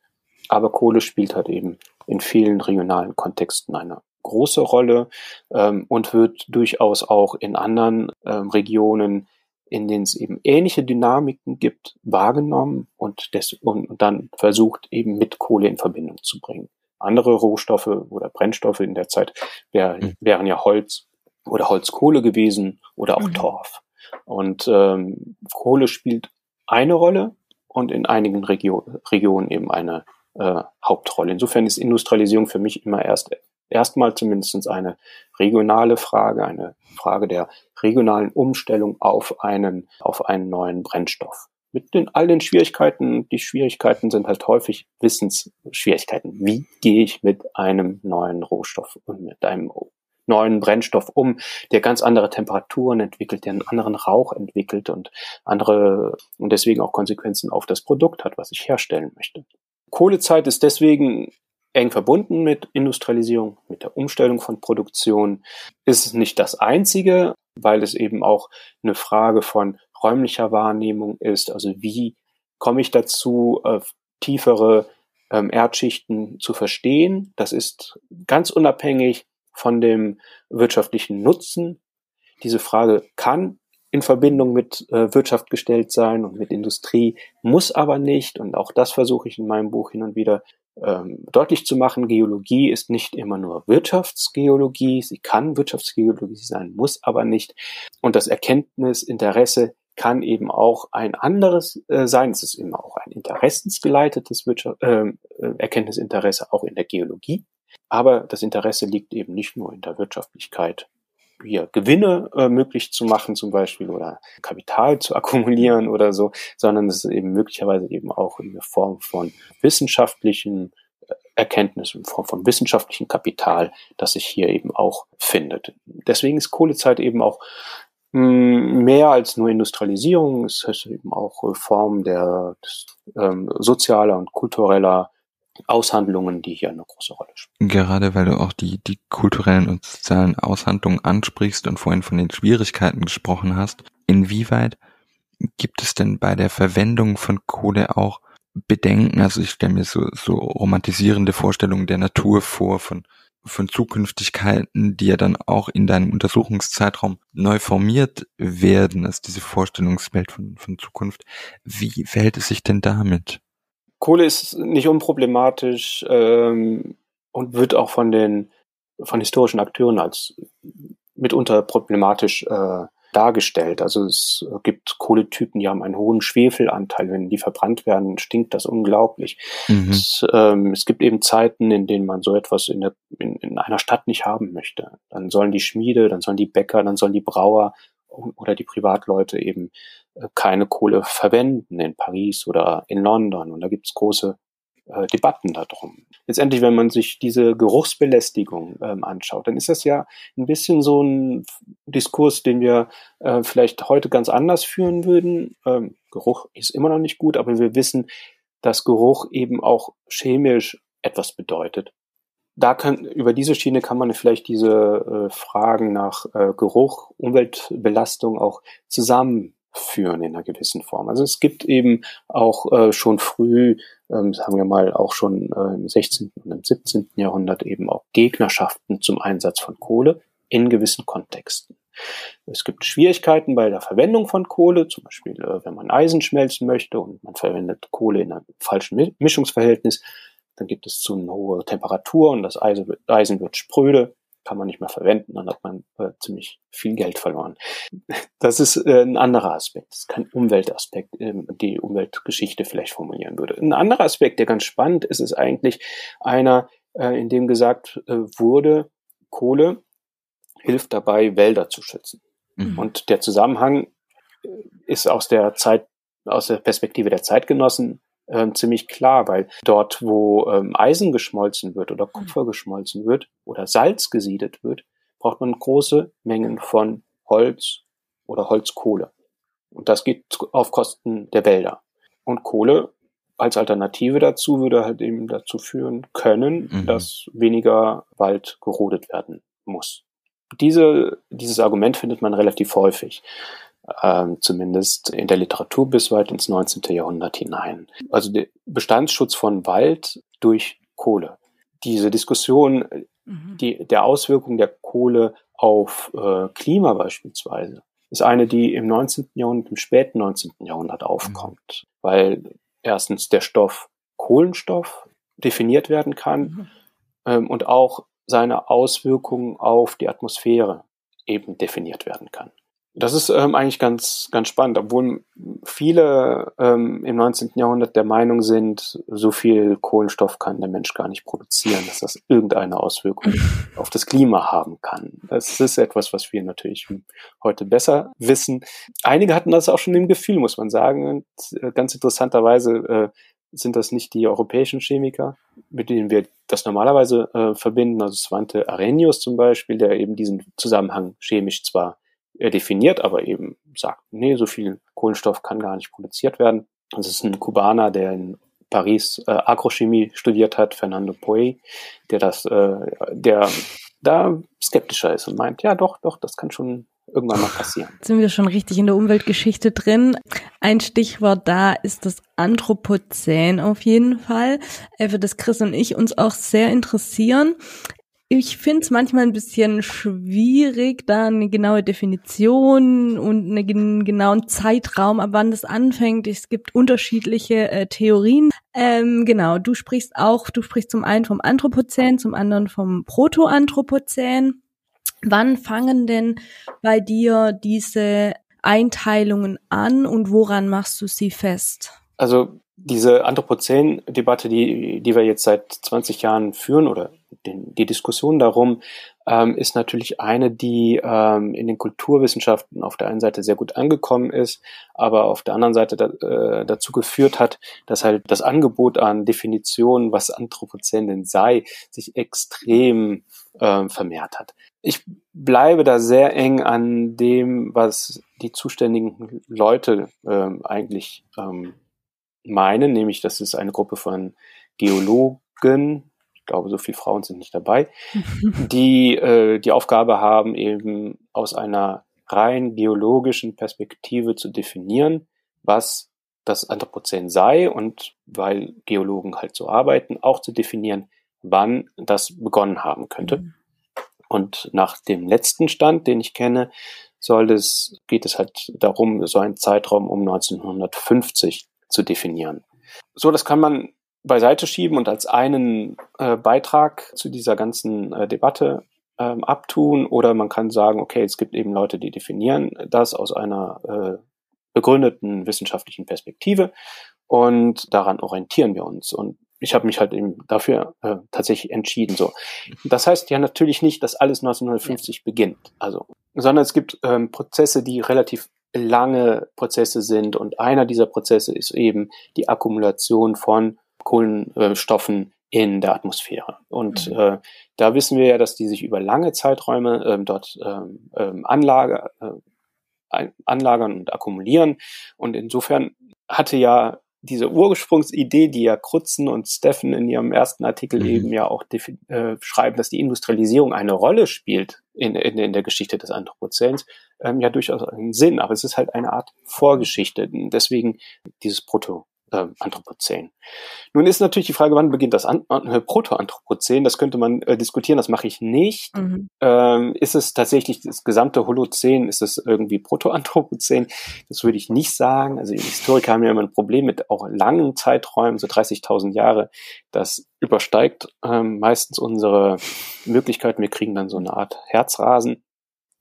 aber Kohle spielt halt eben in vielen regionalen Kontexten eine große Rolle ähm, und wird durchaus auch in anderen ähm, Regionen, in denen es eben ähnliche Dynamiken gibt, wahrgenommen und, des, und, und dann versucht eben mit Kohle in Verbindung zu bringen. Andere Rohstoffe oder Brennstoffe in der Zeit wär, mhm. wären ja Holz oder Holzkohle gewesen oder auch mhm. Torf. Und ähm, Kohle spielt eine Rolle und in einigen Regio Regionen eben eine äh, Hauptrolle. Insofern ist Industrialisierung für mich immer erst erstmal zumindest eine regionale Frage, eine Frage der regionalen Umstellung auf einen, auf einen neuen Brennstoff. Mit den, all den Schwierigkeiten, die Schwierigkeiten sind halt häufig Wissensschwierigkeiten. Wie gehe ich mit einem neuen Rohstoff und mit einem neuen Brennstoff um, der ganz andere Temperaturen entwickelt, der einen anderen Rauch entwickelt und andere und deswegen auch Konsequenzen auf das Produkt hat, was ich herstellen möchte. Kohlezeit ist deswegen eng verbunden mit Industrialisierung, mit der Umstellung von Produktion. Ist es nicht das einzige, weil es eben auch eine Frage von räumlicher Wahrnehmung ist. Also wie komme ich dazu, äh, tiefere ähm, Erdschichten zu verstehen? Das ist ganz unabhängig von dem wirtschaftlichen Nutzen. Diese Frage kann in Verbindung mit äh, Wirtschaft gestellt sein und mit Industrie, muss aber nicht. Und auch das versuche ich in meinem Buch hin und wieder ähm, deutlich zu machen. Geologie ist nicht immer nur Wirtschaftsgeologie. Sie kann Wirtschaftsgeologie sein, muss aber nicht. Und das Erkenntnisinteresse kann eben auch ein anderes äh, sein. Es ist immer auch ein interessensgeleitetes Wirtschaft, äh, Erkenntnisinteresse auch in der Geologie. Aber das Interesse liegt eben nicht nur in der Wirtschaftlichkeit, hier Gewinne äh, möglich zu machen zum Beispiel oder Kapital zu akkumulieren oder so, sondern es ist eben möglicherweise eben auch in der Form von wissenschaftlichen äh, Erkenntnissen, in Form von wissenschaftlichem Kapital, das sich hier eben auch findet. Deswegen ist Kohlezeit eben auch mm, mehr als nur Industrialisierung, es ist eben auch Form der ähm, sozialer und kultureller Aushandlungen, die hier eine große Rolle spielen. Gerade weil du auch die, die kulturellen und sozialen Aushandlungen ansprichst und vorhin von den Schwierigkeiten gesprochen hast, inwieweit gibt es denn bei der Verwendung von Kohle auch Bedenken? Also ich stelle mir so, so romantisierende Vorstellungen der Natur vor, von, von Zukünftigkeiten, die ja dann auch in deinem Untersuchungszeitraum neu formiert werden, also diese Vorstellungswelt von, von Zukunft. Wie verhält es sich denn damit? Kohle ist nicht unproblematisch ähm, und wird auch von den von historischen Akteuren als mitunter problematisch äh, dargestellt. Also es gibt Kohletypen, die haben einen hohen Schwefelanteil. Wenn die verbrannt werden, stinkt das unglaublich. Mhm. Es, ähm, es, gibt eben Zeiten, in denen man so etwas in, der, in, in, einer Stadt nicht haben möchte. Dann sollen die Schmiede, dann sollen die Bäcker, dann sollen die Brauer oder die Privatleute eben keine Kohle verwenden in Paris oder in London. Und da gibt es große äh, Debatten darum. Letztendlich, wenn man sich diese Geruchsbelästigung ähm, anschaut, dann ist das ja ein bisschen so ein Diskurs, den wir äh, vielleicht heute ganz anders führen würden. Ähm, Geruch ist immer noch nicht gut, aber wir wissen, dass Geruch eben auch chemisch etwas bedeutet da kann, über diese Schiene kann man vielleicht diese äh, Fragen nach äh, Geruch, Umweltbelastung auch zusammenführen in einer gewissen Form. Also es gibt eben auch äh, schon früh, ähm, sagen wir mal, auch schon äh, im 16. und im 17. Jahrhundert eben auch Gegnerschaften zum Einsatz von Kohle in gewissen Kontexten. Es gibt Schwierigkeiten bei der Verwendung von Kohle, zum Beispiel, äh, wenn man Eisen schmelzen möchte und man verwendet Kohle in einem falschen Mischungsverhältnis, dann gibt es zu eine hohe Temperatur und das Eisen wird spröde, kann man nicht mehr verwenden, dann hat man äh, ziemlich viel Geld verloren. Das ist äh, ein anderer Aspekt, das ist kein Umweltaspekt, äh, die Umweltgeschichte vielleicht formulieren würde. Ein anderer Aspekt, der ganz spannend ist, ist eigentlich einer, äh, in dem gesagt äh, wurde, Kohle hilft dabei, Wälder zu schützen. Mhm. Und der Zusammenhang äh, ist aus der Zeit, aus der Perspektive der Zeitgenossen ähm, ziemlich klar, weil dort, wo ähm, Eisen geschmolzen wird oder Kupfer geschmolzen wird oder Salz gesiedet wird, braucht man große Mengen von Holz oder Holzkohle. Und das geht auf Kosten der Wälder. Und Kohle als Alternative dazu würde halt eben dazu führen können, mhm. dass weniger Wald gerodet werden muss. Diese, dieses Argument findet man relativ häufig ähm, zumindest in der Literatur bis weit ins 19. Jahrhundert hinein. Also der Bestandsschutz von Wald durch Kohle. Diese Diskussion mhm. die, der Auswirkungen der Kohle auf äh, Klima beispielsweise ist eine, die im 19. Jahrhundert, im späten 19. Jahrhundert aufkommt, mhm. weil erstens der Stoff Kohlenstoff definiert werden kann mhm. ähm, und auch seine Auswirkungen auf die Atmosphäre eben definiert werden kann. Das ist ähm, eigentlich ganz, ganz spannend, obwohl viele ähm, im 19. Jahrhundert der Meinung sind, so viel Kohlenstoff kann der Mensch gar nicht produzieren, dass das irgendeine Auswirkung auf das Klima haben kann. Das ist etwas, was wir natürlich heute besser wissen. Einige hatten das auch schon im Gefühl, muss man sagen. Und äh, ganz interessanterweise äh, sind das nicht die europäischen Chemiker, mit denen wir das normalerweise äh, verbinden. Also Svante Arrhenius zum Beispiel, der eben diesen Zusammenhang chemisch zwar er definiert aber eben sagt, nee, so viel Kohlenstoff kann gar nicht produziert werden. Das ist ein Kubaner, der in Paris äh, Agrochemie studiert hat, Fernando Poe, der das, äh, der da skeptischer ist und meint, ja doch, doch, das kann schon irgendwann mal passieren. Jetzt sind wir schon richtig in der Umweltgeschichte drin. Ein Stichwort da ist das Anthropozän auf jeden Fall, äh, für das Chris und ich uns auch sehr interessieren. Ich finde es manchmal ein bisschen schwierig, da eine genaue Definition und einen genauen Zeitraum, ab wann das anfängt. Es gibt unterschiedliche äh, Theorien. Ähm, genau, du sprichst auch, du sprichst zum einen vom Anthropozän, zum anderen vom Protoanthropozän. Wann fangen denn bei dir diese Einteilungen an und woran machst du sie fest? Also diese Anthropozän-Debatte, die, die wir jetzt seit 20 Jahren führen oder den, die Diskussion darum, ähm, ist natürlich eine, die ähm, in den Kulturwissenschaften auf der einen Seite sehr gut angekommen ist, aber auf der anderen Seite da, äh, dazu geführt hat, dass halt das Angebot an Definitionen, was Anthropozän denn sei, sich extrem äh, vermehrt hat. Ich bleibe da sehr eng an dem, was die zuständigen Leute äh, eigentlich ähm, meinen, nämlich das ist eine Gruppe von Geologen, glaube, so viele Frauen sind nicht dabei, die äh, die Aufgabe haben, eben aus einer rein geologischen Perspektive zu definieren, was das Anthropozän sei und weil Geologen halt so arbeiten, auch zu definieren, wann das begonnen haben könnte. Mhm. Und nach dem letzten Stand, den ich kenne, soll es, geht es halt darum, so einen Zeitraum um 1950 zu definieren. So, das kann man beiseite schieben und als einen äh, Beitrag zu dieser ganzen äh, Debatte ähm, abtun oder man kann sagen, okay, es gibt eben Leute, die definieren das aus einer äh, begründeten wissenschaftlichen Perspektive und daran orientieren wir uns. Und ich habe mich halt eben dafür äh, tatsächlich entschieden. So, das heißt ja natürlich nicht, dass alles 1950 ja. beginnt. Also, sondern es gibt ähm, Prozesse, die relativ lange Prozesse sind. Und einer dieser Prozesse ist eben die Akkumulation von Kohlenstoffen in der Atmosphäre. Und mhm. äh, da wissen wir ja, dass die sich über lange Zeiträume ähm, dort ähm, ähm anlager, äh, anlagern und akkumulieren. Und insofern hatte ja diese Ursprungsidee, die ja Krutzen und Steffen in ihrem ersten Artikel mhm. eben ja auch äh, schreiben, dass die Industrialisierung eine Rolle spielt in, in, in der Geschichte des Anthropozäns, ähm, ja durchaus einen Sinn. Aber es ist halt eine Art Vorgeschichte. Deswegen dieses Proto äh, Anthropozän. Nun ist natürlich die Frage, wann beginnt das An äh, Protoanthropozän? Das könnte man äh, diskutieren, das mache ich nicht. Mhm. Ähm, ist es tatsächlich das gesamte Holozän, ist es irgendwie Protoanthropozän? Das würde ich nicht sagen. Also die Historiker haben ja immer ein Problem mit auch langen Zeiträumen, so 30.000 Jahre. Das übersteigt ähm, meistens unsere Möglichkeiten. Wir kriegen dann so eine Art Herzrasen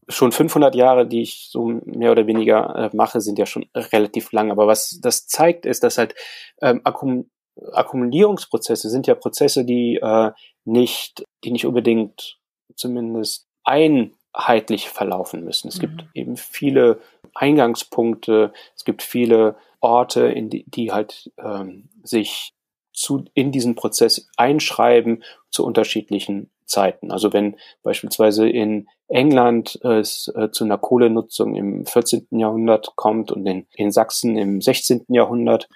schon 500 Jahre, die ich so mehr oder weniger äh, mache, sind ja schon relativ lang. Aber was das zeigt, ist, dass halt ähm, Akkum Akkumulierungsprozesse sind ja Prozesse, die äh, nicht, die nicht unbedingt zumindest einheitlich verlaufen müssen. Es mhm. gibt eben viele Eingangspunkte, es gibt viele Orte, in die, die halt ähm, sich zu, in diesen Prozess einschreiben zu unterschiedlichen Zeiten. Also wenn beispielsweise in England es äh, zu einer Kohlenutzung im 14. Jahrhundert kommt und in, in Sachsen im 16. Jahrhundert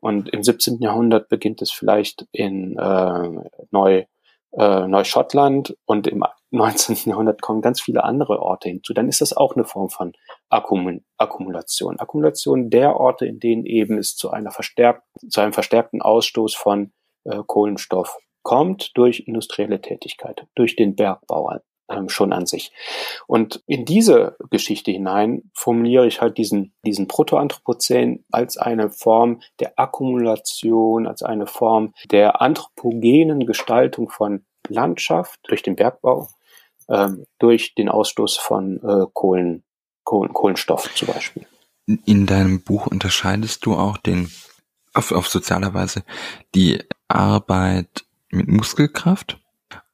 und im 17. Jahrhundert beginnt es vielleicht in äh, Neu, äh, Neuschottland und im 19. Jahrhundert kommen ganz viele andere Orte hinzu, dann ist das auch eine Form von Akkum Akkumulation. Akkumulation der Orte, in denen eben es zu einer verstärkten, zu einem verstärkten Ausstoß von äh, Kohlenstoff kommt durch industrielle Tätigkeit, durch den Bergbau ähm, schon an sich. Und in diese Geschichte hinein formuliere ich halt diesen, diesen Protoanthropozän als eine Form der Akkumulation, als eine Form der anthropogenen Gestaltung von Landschaft durch den Bergbau, ähm, durch den Ausstoß von äh, Kohlen, Kohlen, Kohlenstoff zum Beispiel. In deinem Buch unterscheidest du auch den auf, auf sozialer Weise die Arbeit mit Muskelkraft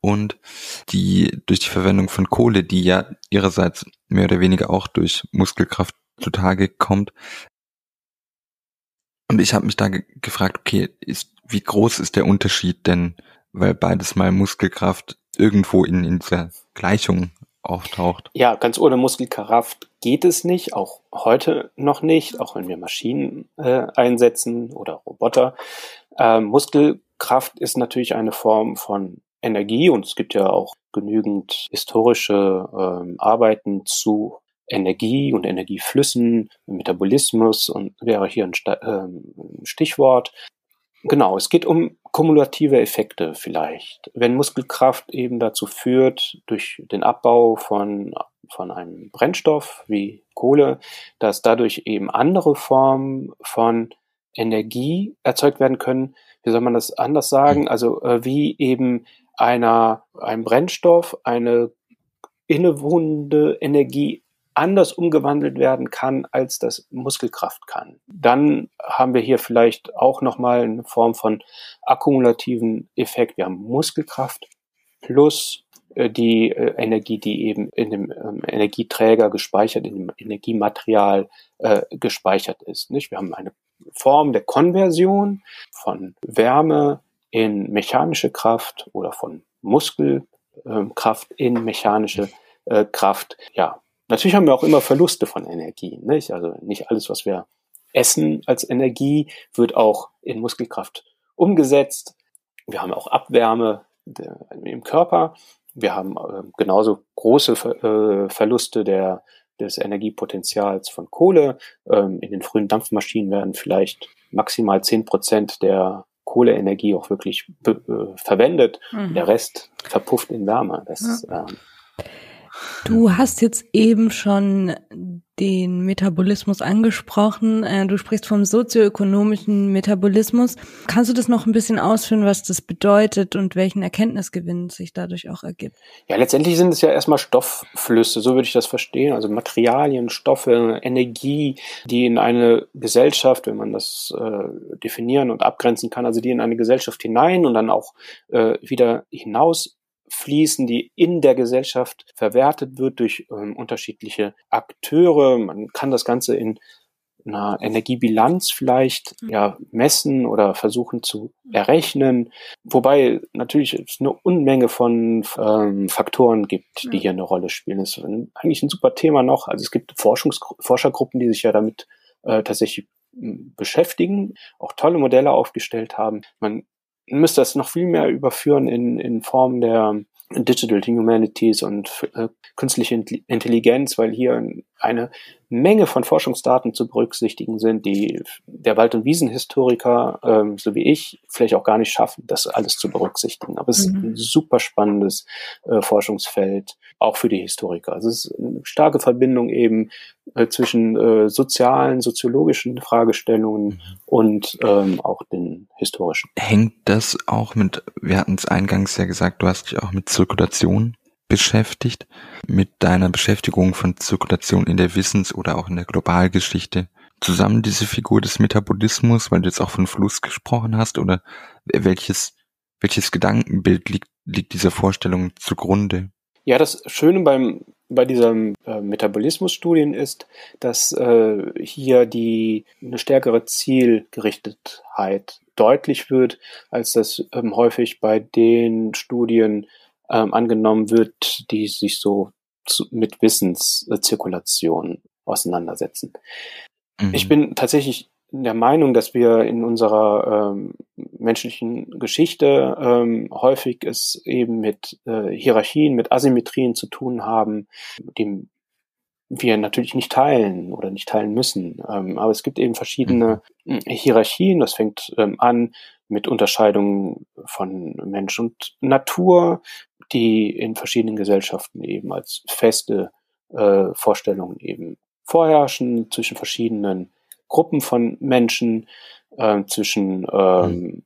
und die durch die Verwendung von Kohle, die ja ihrerseits mehr oder weniger auch durch Muskelkraft zutage kommt. Und ich habe mich da ge gefragt, okay, ist, wie groß ist der Unterschied denn, weil beides mal Muskelkraft irgendwo in, in dieser Gleichung auftaucht? Ja, ganz ohne Muskelkraft geht es nicht, auch heute noch nicht, auch wenn wir Maschinen äh, einsetzen oder Roboter. Ähm, Muskel Kraft ist natürlich eine Form von Energie und es gibt ja auch genügend historische ähm, Arbeiten zu Energie und Energieflüssen, Metabolismus und wäre hier ein, ähm, Stichwort. Genau, es geht um kumulative Effekte vielleicht. Wenn Muskelkraft eben dazu führt, durch den Abbau von, von einem Brennstoff wie Kohle, dass dadurch eben andere Formen von Energie erzeugt werden können, wie soll man das anders sagen? Hm. Also äh, wie eben einer, ein Brennstoff, eine innewohnende Energie anders umgewandelt werden kann, als das Muskelkraft kann. Dann haben wir hier vielleicht auch nochmal eine Form von akkumulativen Effekt. Wir haben Muskelkraft plus äh, die äh, Energie, die eben in dem ähm, Energieträger gespeichert, in dem Energiematerial äh, gespeichert ist. Nicht? Wir haben eine Form der Konversion von Wärme in mechanische Kraft oder von Muskelkraft in mechanische äh, Kraft. Ja, natürlich haben wir auch immer Verluste von Energie. Nicht? Also nicht alles, was wir essen als Energie, wird auch in Muskelkraft umgesetzt. Wir haben auch Abwärme im Körper. Wir haben äh, genauso große äh, Verluste der des Energiepotenzials von Kohle. Ähm, in den frühen Dampfmaschinen werden vielleicht maximal zehn Prozent der Kohleenergie auch wirklich äh, verwendet. Mhm. Der Rest verpufft in Wärme. Das, ja. ähm, Du hast jetzt eben schon den Metabolismus angesprochen. Äh, du sprichst vom sozioökonomischen Metabolismus. Kannst du das noch ein bisschen ausführen, was das bedeutet und welchen Erkenntnisgewinn sich dadurch auch ergibt? Ja, letztendlich sind es ja erstmal Stoffflüsse, so würde ich das verstehen. Also Materialien, Stoffe, Energie, die in eine Gesellschaft, wenn man das äh, definieren und abgrenzen kann, also die in eine Gesellschaft hinein und dann auch äh, wieder hinaus fließen, die in der Gesellschaft verwertet wird durch ähm, unterschiedliche Akteure. Man kann das Ganze in einer Energiebilanz vielleicht ja messen oder versuchen zu errechnen, wobei natürlich es eine Unmenge von ähm, Faktoren gibt, die hier eine Rolle spielen. Das ist eigentlich ein super Thema noch. Also es gibt Forschungs Forschergruppen, die sich ja damit äh, tatsächlich beschäftigen, auch tolle Modelle aufgestellt haben. Man müsste das noch viel mehr überführen in, in Form der Digital Humanities und äh, künstliche Intelligenz, weil hier eine Menge von Forschungsdaten zu berücksichtigen sind, die der Wald- und Wiesenhistoriker, ähm, so wie ich, vielleicht auch gar nicht schaffen, das alles zu berücksichtigen. Aber es mhm. ist ein super spannendes äh, Forschungsfeld, auch für die Historiker. Also es ist eine starke Verbindung eben äh, zwischen äh, sozialen, soziologischen Fragestellungen mhm. und ähm, auch den historischen. Hängt das auch mit, wir hatten es eingangs ja gesagt, du hast dich auch mit Zirkulation beschäftigt, mit deiner Beschäftigung von Zirkulation in der Wissens- oder auch in der Globalgeschichte zusammen diese Figur des Metabolismus, weil du jetzt auch von Fluss gesprochen hast, oder welches, welches Gedankenbild liegt, liegt dieser Vorstellung zugrunde? Ja, das Schöne beim, bei diesen äh, Metabolismusstudien ist, dass äh, hier die eine stärkere Zielgerichtetheit deutlich wird, als das ähm, häufig bei den Studien ähm, angenommen wird, die sich so zu, mit Wissenszirkulation auseinandersetzen. Mhm. Ich bin tatsächlich der Meinung, dass wir in unserer ähm, menschlichen Geschichte ähm, häufig es eben mit äh, Hierarchien, mit Asymmetrien zu tun haben, die wir natürlich nicht teilen oder nicht teilen müssen. Ähm, aber es gibt eben verschiedene mhm. Hierarchien. Das fängt ähm, an mit Unterscheidungen von Mensch und Natur, die in verschiedenen Gesellschaften eben als feste äh, Vorstellungen eben vorherrschen zwischen verschiedenen Gruppen von Menschen, äh, zwischen ähm, mhm.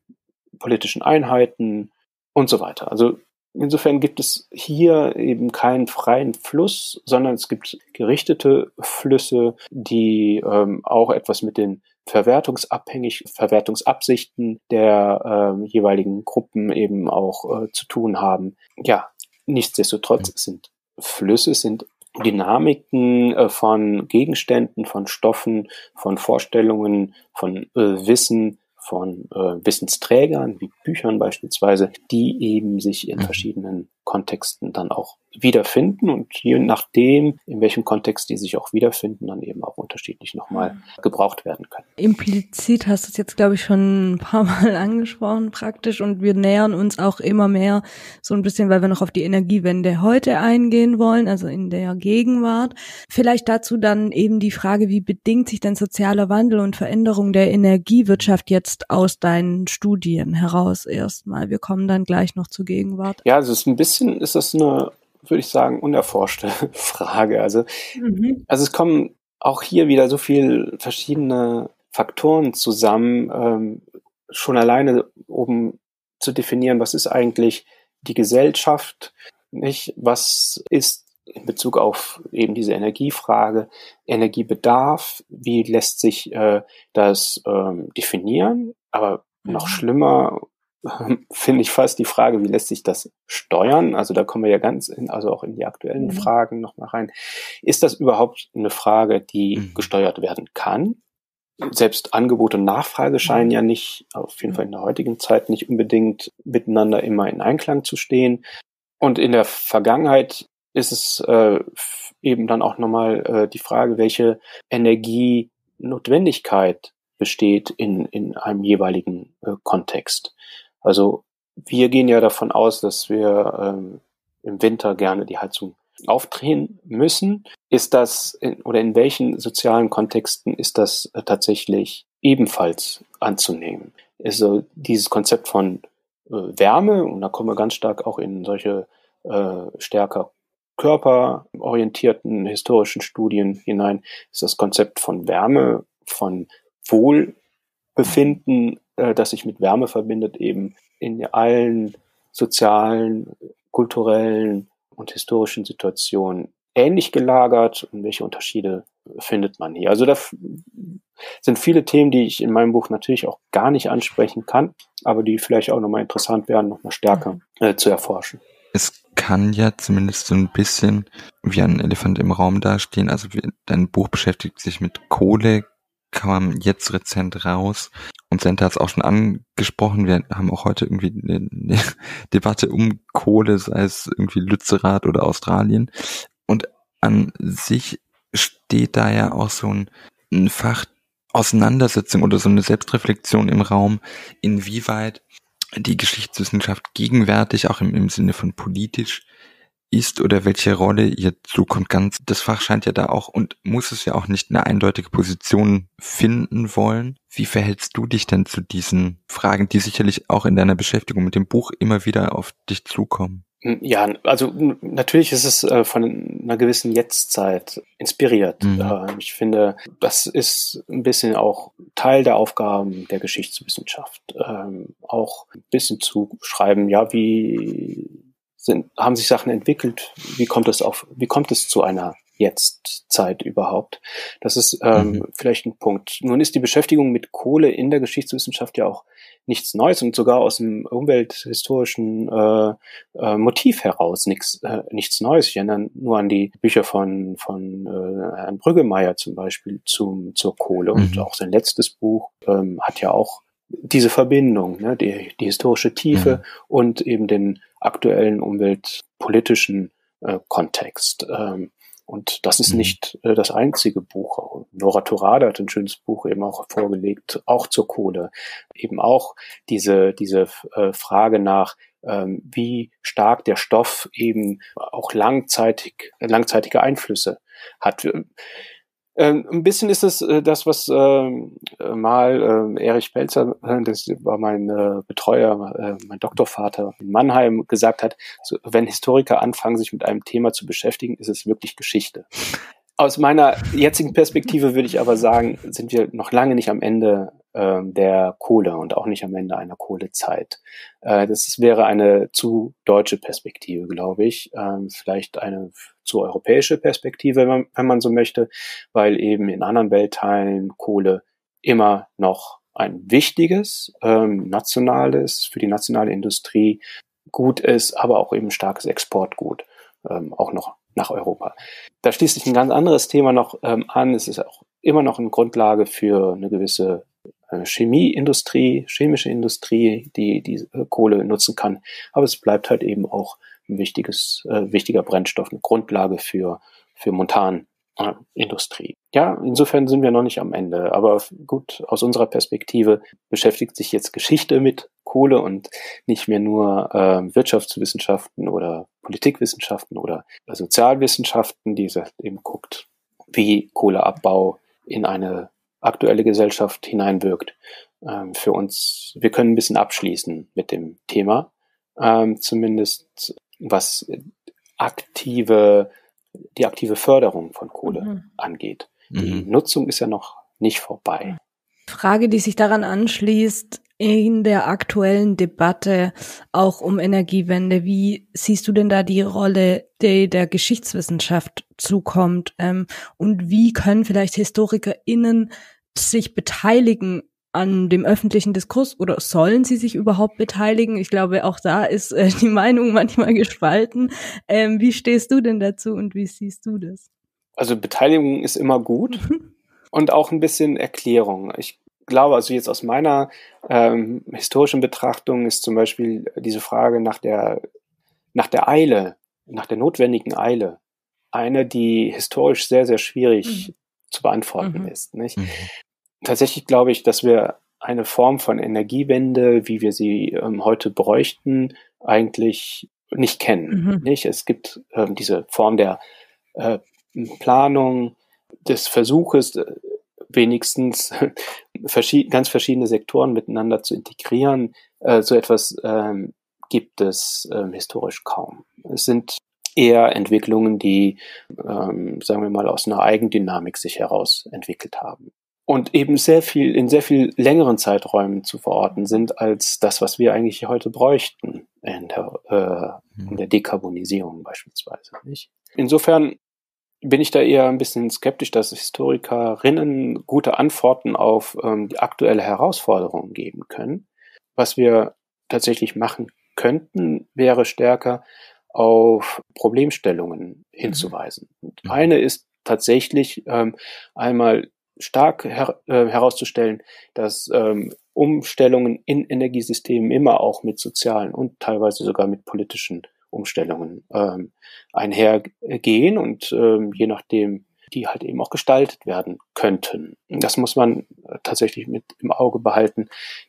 politischen Einheiten und so weiter. Also insofern gibt es hier eben keinen freien Fluss, sondern es gibt gerichtete Flüsse, die ähm, auch etwas mit den verwertungsabhängig, Verwertungsabsichten der äh, jeweiligen Gruppen eben auch äh, zu tun haben. Ja, nichtsdestotrotz sind Flüsse, sind Dynamiken äh, von Gegenständen, von Stoffen, von Vorstellungen, von äh, Wissen, von äh, Wissensträgern, wie Büchern beispielsweise, die eben sich in mhm. verschiedenen Kontexten dann auch wiederfinden und je nachdem, in welchem Kontext die sich auch wiederfinden, dann eben auch unterschiedlich nochmal gebraucht werden können. Implizit hast du es jetzt, glaube ich, schon ein paar Mal angesprochen praktisch und wir nähern uns auch immer mehr so ein bisschen, weil wir noch auf die Energiewende heute eingehen wollen, also in der Gegenwart. Vielleicht dazu dann eben die Frage, wie bedingt sich denn sozialer Wandel und Veränderung der Energiewirtschaft jetzt aus deinen Studien heraus erstmal? Wir kommen dann gleich noch zur Gegenwart. Ja, also es ist ein bisschen bisschen ist das eine, würde ich sagen, unerforschte Frage. Also, mhm. also es kommen auch hier wieder so viele verschiedene Faktoren zusammen, ähm, schon alleine, um zu definieren, was ist eigentlich die Gesellschaft, nicht? Was ist in Bezug auf eben diese Energiefrage, Energiebedarf, wie lässt sich äh, das ähm, definieren? Aber noch mhm. schlimmer finde ich fast die Frage, wie lässt sich das steuern? Also da kommen wir ja ganz in, also auch in die aktuellen mhm. Fragen nochmal rein. Ist das überhaupt eine Frage, die mhm. gesteuert werden kann? Selbst Angebot und Nachfrage scheinen ja nicht, auf jeden Fall in der heutigen Zeit, nicht unbedingt miteinander immer in Einklang zu stehen. Und in der Vergangenheit ist es äh, eben dann auch nochmal äh, die Frage, welche Energienotwendigkeit besteht in, in einem jeweiligen äh, Kontext. Also wir gehen ja davon aus, dass wir ähm, im Winter gerne die Heizung aufdrehen müssen. Ist das in, oder in welchen sozialen Kontexten ist das äh, tatsächlich ebenfalls anzunehmen? Also dieses Konzept von äh, Wärme, und da kommen wir ganz stark auch in solche äh, stärker körperorientierten historischen Studien hinein, ist das Konzept von Wärme, von Wohlbefinden äh, das sich mit Wärme verbindet, eben in allen sozialen, kulturellen und historischen Situationen ähnlich gelagert und welche Unterschiede findet man hier. Also da sind viele Themen, die ich in meinem Buch natürlich auch gar nicht ansprechen kann, aber die vielleicht auch nochmal interessant wären, nochmal stärker äh, zu erforschen. Es kann ja zumindest so ein bisschen wie ein Elefant im Raum dastehen. Also dein Buch beschäftigt sich mit Kohle, kam jetzt rezent raus. Und Senta hat es auch schon angesprochen. Wir haben auch heute irgendwie eine, eine Debatte um Kohle, sei es irgendwie Lützerath oder Australien. Und an sich steht da ja auch so ein, ein Fach Auseinandersetzung oder so eine Selbstreflexion im Raum, inwieweit die Geschichtswissenschaft gegenwärtig, auch im, im Sinne von politisch, ist oder welche Rolle ihr zukommt. Ganz, das Fach scheint ja da auch und muss es ja auch nicht eine eindeutige Position finden wollen. Wie verhältst du dich denn zu diesen Fragen, die sicherlich auch in deiner Beschäftigung mit dem Buch immer wieder auf dich zukommen? Hm, ja, also natürlich ist es äh, von einer gewissen Jetztzeit inspiriert. Mhm. Äh, ich finde, das ist ein bisschen auch Teil der Aufgaben der Geschichtswissenschaft. Ähm, auch ein bisschen zu schreiben, ja, wie sind, haben sich Sachen entwickelt, wie kommt es auf, wie kommt es zu einer Jetztzeit überhaupt? Das ist ähm, mhm. vielleicht ein Punkt. Nun ist die Beschäftigung mit Kohle in der Geschichtswissenschaft ja auch nichts Neues und sogar aus dem umwelthistorischen äh, äh, Motiv heraus nichts, äh, nichts Neues. Ich erinnere nur an die Bücher von, von äh, Herrn Brüggemeier zum Beispiel zum, zur Kohle mhm. und auch sein letztes Buch ähm, hat ja auch diese Verbindung, ne, die, die historische Tiefe mhm. und eben den aktuellen umweltpolitischen äh, Kontext. Ähm, und das ist mhm. nicht äh, das einzige Buch. Nora Turada hat ein schönes Buch eben auch vorgelegt, auch zur Kohle. Eben auch diese, diese äh, Frage nach, ähm, wie stark der Stoff eben auch langzeitig, langzeitige Einflüsse hat. Ähm, ein bisschen ist es äh, das, was ähm, äh, mal äh, Erich Pelzer, äh, das war mein äh, Betreuer, äh, mein Doktorvater in Mannheim, gesagt hat, so, wenn Historiker anfangen, sich mit einem Thema zu beschäftigen, ist es wirklich Geschichte. Aus meiner jetzigen Perspektive würde ich aber sagen, sind wir noch lange nicht am Ende der Kohle und auch nicht am Ende einer Kohlezeit. Äh, das wäre eine zu deutsche Perspektive, glaube ich. Ähm, vielleicht eine zu europäische Perspektive, wenn man, so möchte, weil eben in anderen Weltteilen Kohle immer noch ein wichtiges, ähm, nationales, für die nationale Industrie gut ist, aber auch eben starkes Exportgut, ähm, auch noch nach Europa. Da schließt sich ein ganz anderes Thema noch ähm, an. Es ist auch immer noch eine Grundlage für eine gewisse Chemieindustrie, chemische Industrie, die die äh, Kohle nutzen kann. Aber es bleibt halt eben auch ein wichtiges, äh, wichtiger Brennstoff, eine Grundlage für, für Montanindustrie. Ja, insofern sind wir noch nicht am Ende. Aber gut, aus unserer Perspektive beschäftigt sich jetzt Geschichte mit Kohle und nicht mehr nur äh, Wirtschaftswissenschaften oder Politikwissenschaften oder Sozialwissenschaften, die eben guckt, wie Kohleabbau in eine aktuelle Gesellschaft hineinwirkt. Ähm, für uns, wir können ein bisschen abschließen mit dem Thema, ähm, zumindest was aktive, die aktive Förderung von Kohle mhm. angeht. Die mhm. Nutzung ist ja noch nicht vorbei. Frage, die sich daran anschließt, in der aktuellen Debatte auch um Energiewende, wie siehst du denn da die Rolle, die der Geschichtswissenschaft zukommt? Ähm, und wie können vielleicht HistorikerInnen sich beteiligen an dem öffentlichen Diskurs oder sollen sie sich überhaupt beteiligen? Ich glaube, auch da ist äh, die Meinung manchmal gespalten. Ähm, wie stehst du denn dazu und wie siehst du das? Also Beteiligung ist immer gut mhm. und auch ein bisschen Erklärung. Ich glaube, also jetzt aus meiner ähm, historischen Betrachtung ist zum Beispiel diese Frage nach der, nach der Eile, nach der notwendigen Eile, eine, die historisch sehr, sehr schwierig mhm. zu beantworten mhm. ist. Nicht? Mhm tatsächlich glaube ich, dass wir eine Form von Energiewende, wie wir sie ähm, heute bräuchten, eigentlich nicht kennen. Mhm. Nicht? Es gibt ähm, diese Form der äh, Planung, des Versuches, äh, wenigstens verschied ganz verschiedene Sektoren miteinander zu integrieren. Äh, so etwas ähm, gibt es ähm, historisch kaum. Es sind eher Entwicklungen, die, ähm, sagen wir mal, aus einer Eigendynamik sich heraus entwickelt haben und eben sehr viel in sehr viel längeren Zeiträumen zu verorten sind als das, was wir eigentlich heute bräuchten in der, äh, in der Dekarbonisierung beispielsweise. Nicht? Insofern bin ich da eher ein bisschen skeptisch, dass Historikerinnen gute Antworten auf ähm, die aktuelle Herausforderung geben können. Was wir tatsächlich machen könnten, wäre stärker auf Problemstellungen hinzuweisen. Und mhm. eine ist tatsächlich ähm, einmal stark her äh, herauszustellen, dass ähm, Umstellungen in Energiesystemen immer auch mit sozialen und teilweise sogar mit politischen Umstellungen ähm, einhergehen und ähm, je nachdem die halt eben auch gestaltet werden könnten. Das muss man äh, tatsächlich mit im Auge behalten.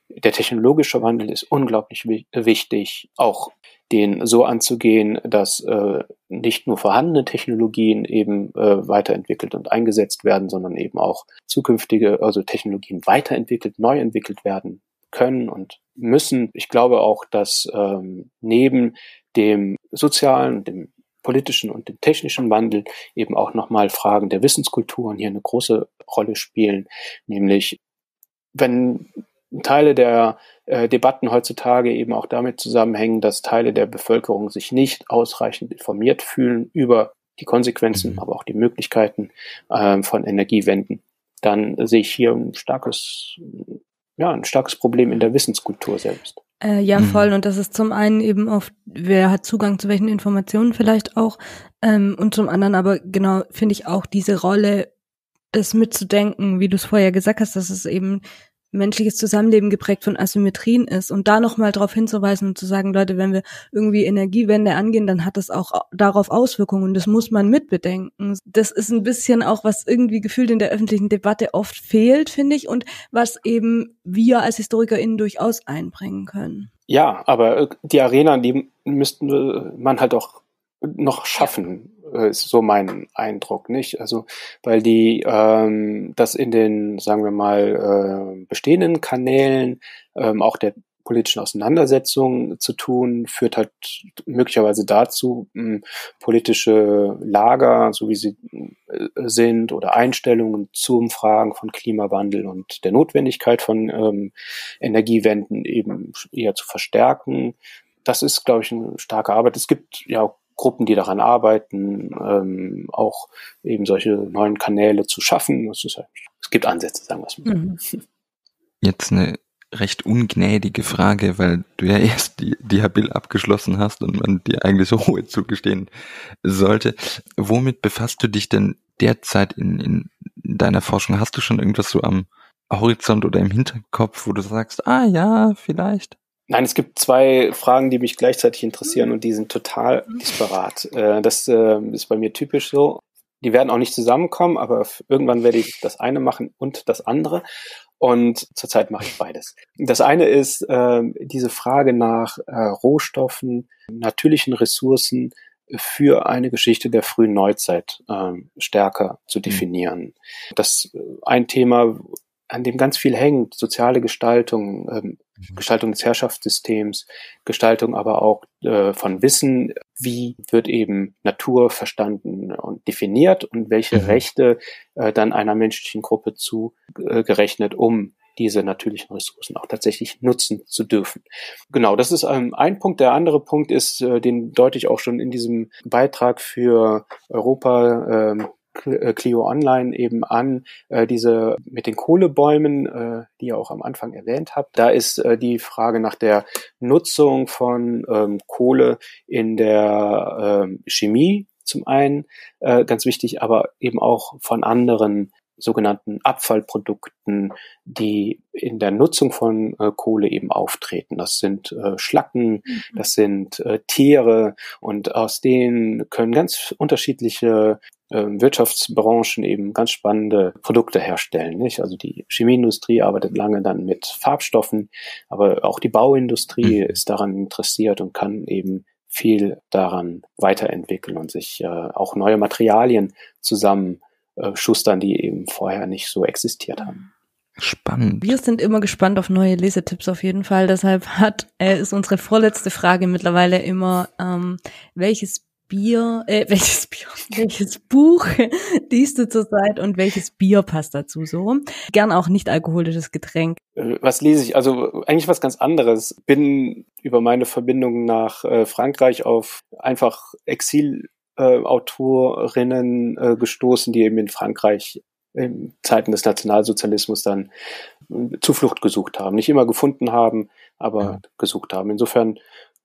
Der technologische Wandel ist unglaublich wichtig. Auch den so anzugehen, dass äh, nicht nur vorhandene Technologien eben äh, weiterentwickelt und eingesetzt werden, sondern eben auch zukünftige, also Technologien weiterentwickelt, neu entwickelt werden können und müssen. Ich glaube auch, dass ähm, neben dem sozialen, dem politischen und dem technischen Wandel eben auch nochmal Fragen der Wissenskulturen hier eine große Rolle spielen, nämlich wenn Teile der äh, Debatten heutzutage eben auch damit zusammenhängen, dass Teile der Bevölkerung sich nicht ausreichend informiert fühlen über die Konsequenzen, mhm. aber auch die Möglichkeiten äh, von Energiewenden, dann sehe ich hier ein starkes, ja, ein starkes Problem in der Wissenskultur selbst. Äh, ja, mhm. voll. Und das ist zum einen eben oft, wer hat Zugang zu welchen Informationen vielleicht auch. Ähm, und zum anderen aber genau finde ich auch diese Rolle, das mitzudenken, wie du es vorher gesagt hast, dass es eben menschliches Zusammenleben geprägt von Asymmetrien ist und da nochmal darauf hinzuweisen und zu sagen, Leute, wenn wir irgendwie Energiewende angehen, dann hat das auch darauf Auswirkungen und das muss man mitbedenken. Das ist ein bisschen auch, was irgendwie gefühlt in der öffentlichen Debatte oft fehlt, finde ich, und was eben wir als HistorikerInnen durchaus einbringen können. Ja, aber äh, die Arena, die müssten man halt auch noch schaffen, äh, ist so mein Eindruck, nicht? Also, weil die ähm, das in den, sagen wir mal, äh, bestehenden Kanälen ähm, auch der politischen Auseinandersetzung zu tun, führt halt möglicherweise dazu, mh, politische Lager, so wie sie äh, sind, oder Einstellungen zu Fragen von Klimawandel und der Notwendigkeit von ähm, Energiewenden eben eher zu verstärken. Das ist, glaube ich, eine starke Arbeit. Es gibt ja auch Gruppen, die daran arbeiten, ähm, auch eben solche neuen Kanäle zu schaffen. Halt, es gibt Ansätze, sagen wir es mal. Mhm. Jetzt eine recht ungnädige Frage, weil du ja erst die, die Habil abgeschlossen hast und man dir eigentlich so Ruhe zugestehen sollte. Womit befasst du dich denn derzeit in, in deiner Forschung? Hast du schon irgendwas so am Horizont oder im Hinterkopf, wo du sagst, ah ja, vielleicht? Nein, es gibt zwei Fragen, die mich gleichzeitig interessieren und die sind total disparat. Äh, das äh, ist bei mir typisch so. Die werden auch nicht zusammenkommen, aber irgendwann werde ich das eine machen und das andere. Und zurzeit mache ich beides. Das eine ist äh, diese Frage nach Rohstoffen, natürlichen Ressourcen für eine Geschichte der frühen Neuzeit stärker zu mhm. definieren. Das ein Thema, an dem ganz viel hängt, soziale Gestaltung, ähm, mhm. Gestaltung des Herrschaftssystems, Gestaltung aber auch äh, von Wissen, wie wird eben Natur verstanden und definiert und welche mhm. Rechte äh, dann einer menschlichen Gruppe zugerechnet, äh, um diese natürlichen Ressourcen auch tatsächlich nutzen zu dürfen. Genau, das ist ähm, ein Punkt. Der andere Punkt ist, äh, den deute ich auch schon in diesem Beitrag für Europa ähm, äh, Clio Online eben an, äh, diese mit den Kohlebäumen, äh, die ihr auch am Anfang erwähnt habt. Da ist äh, die Frage nach der Nutzung von ähm, Kohle in der ähm, Chemie zum einen äh, ganz wichtig, aber eben auch von anderen sogenannten Abfallprodukten, die in der Nutzung von äh, Kohle eben auftreten. Das sind äh, Schlacken, mhm. das sind äh, Tiere und aus denen können ganz unterschiedliche ähm, Wirtschaftsbranchen eben ganz spannende Produkte herstellen. Nicht? Also die Chemieindustrie arbeitet lange dann mit Farbstoffen, aber auch die Bauindustrie mhm. ist daran interessiert und kann eben viel daran weiterentwickeln und sich äh, auch neue Materialien zusammen äh, schustern, die eben vorher nicht so existiert haben. Spannend. Wir sind immer gespannt auf neue Lesetipps auf jeden Fall. Deshalb hat äh, ist unsere vorletzte Frage mittlerweile immer, ähm, welches Bier, äh, welches Bier, welches Buch liest du zurzeit und welches Bier passt dazu so? Gern auch nicht alkoholisches Getränk. Äh, was lese ich? Also eigentlich was ganz anderes. Bin über meine Verbindung nach äh, Frankreich auf einfach Exilautorinnen äh, äh, gestoßen, die eben in Frankreich in Zeiten des Nationalsozialismus dann äh, Zuflucht gesucht haben. Nicht immer gefunden haben, aber ja. gesucht haben. Insofern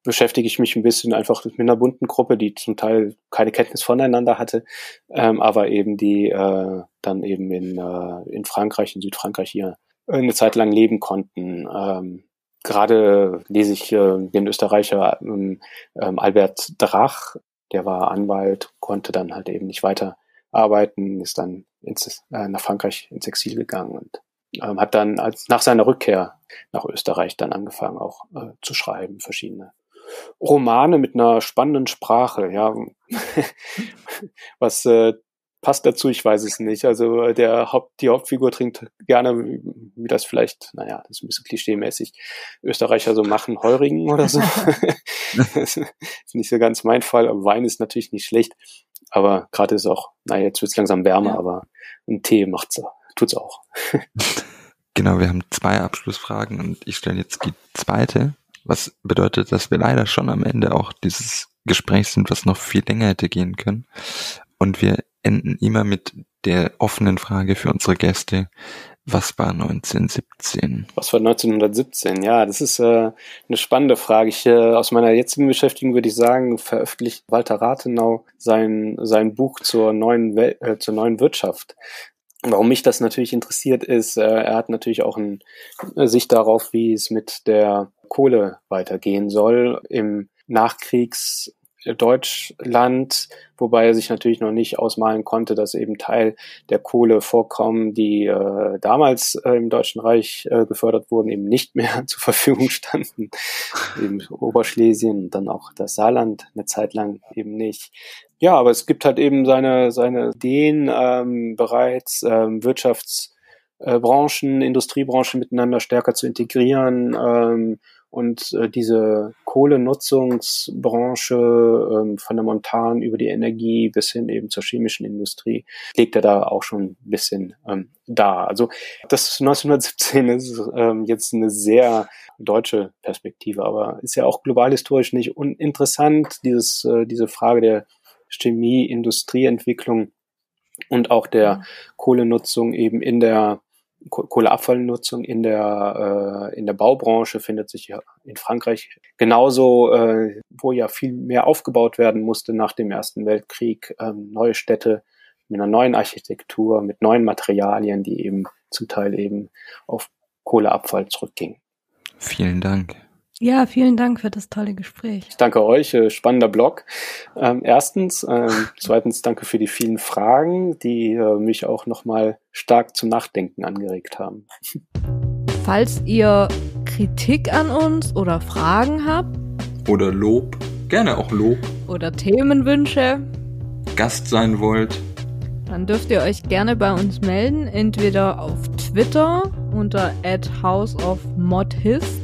beschäftige ich mich ein bisschen einfach mit einer bunten Gruppe, die zum Teil keine Kenntnis voneinander hatte, ähm, aber eben die äh, dann eben in, äh, in Frankreich, in Südfrankreich hier eine Zeit lang leben konnten. Ähm, Gerade lese ich äh, den Österreicher ähm, ähm, Albert Drach, der war Anwalt, konnte dann halt eben nicht weiter arbeiten, ist dann ins, äh, nach Frankreich ins Exil gegangen und ähm, hat dann als nach seiner Rückkehr nach Österreich dann angefangen auch äh, zu schreiben, verschiedene Romane mit einer spannenden Sprache, ja. Was äh, passt dazu, ich weiß es nicht. Also der Haupt, die Hauptfigur trinkt gerne, wie das vielleicht, naja, das ist ein bisschen klischeemäßig, Österreicher so machen, Heurigen oder so. das ist nicht so ganz mein Fall, aber Wein ist natürlich nicht schlecht. Aber gerade ist auch, naja, jetzt wird es langsam wärmer, ja. aber ein Tee macht's, tut's auch. genau, wir haben zwei Abschlussfragen und ich stelle jetzt die zweite. Was bedeutet, dass wir leider schon am Ende auch dieses Gesprächs sind, was noch viel länger hätte gehen können. Und wir enden immer mit der offenen Frage für unsere Gäste. Was war 1917? Was war 1917? Ja, das ist äh, eine spannende Frage. Ich, äh, aus meiner jetzigen Beschäftigung würde ich sagen, veröffentlicht Walter Rathenau sein, sein Buch zur neuen, Wel äh, zur neuen Wirtschaft. Warum mich das natürlich interessiert ist, äh, er hat natürlich auch eine Sicht darauf, wie es mit der Kohle weitergehen soll im Nachkriegs Deutschland, wobei er sich natürlich noch nicht ausmalen konnte, dass eben Teil der Kohlevorkommen, die äh, damals äh, im Deutschen Reich äh, gefördert wurden, eben nicht mehr zur Verfügung standen. eben Oberschlesien und dann auch das Saarland eine Zeit lang eben nicht. Ja, aber es gibt halt eben seine, seine Ideen ähm, bereits, ähm, Wirtschaftsbranchen, äh, Industriebranchen miteinander stärker zu integrieren, ähm, und äh, diese Kohlenutzungsbranche ähm, von der Montan über die Energie bis hin eben zur chemischen Industrie legt er da auch schon ein bisschen ähm, da. Also das 1917 ist ähm, jetzt eine sehr deutsche Perspektive, aber ist ja auch global historisch nicht uninteressant, dieses, äh, diese Frage der Chemie-Industrieentwicklung und auch der Kohlenutzung eben in der Kohleabfallnutzung in der, äh, in der Baubranche findet sich ja in Frankreich genauso, äh, wo ja viel mehr aufgebaut werden musste nach dem Ersten Weltkrieg, ähm, neue Städte mit einer neuen Architektur, mit neuen Materialien, die eben zum Teil eben auf Kohleabfall zurückgingen. Vielen Dank. Ja, vielen Dank für das tolle Gespräch. Ich danke euch, äh, spannender Blog. Ähm, erstens, ähm, zweitens danke für die vielen Fragen, die äh, mich auch nochmal stark zum Nachdenken angeregt haben. Falls ihr Kritik an uns oder Fragen habt oder Lob, gerne auch Lob oder Themenwünsche, Gast sein wollt, dann dürft ihr euch gerne bei uns melden, entweder auf Twitter unter @houseofmodhist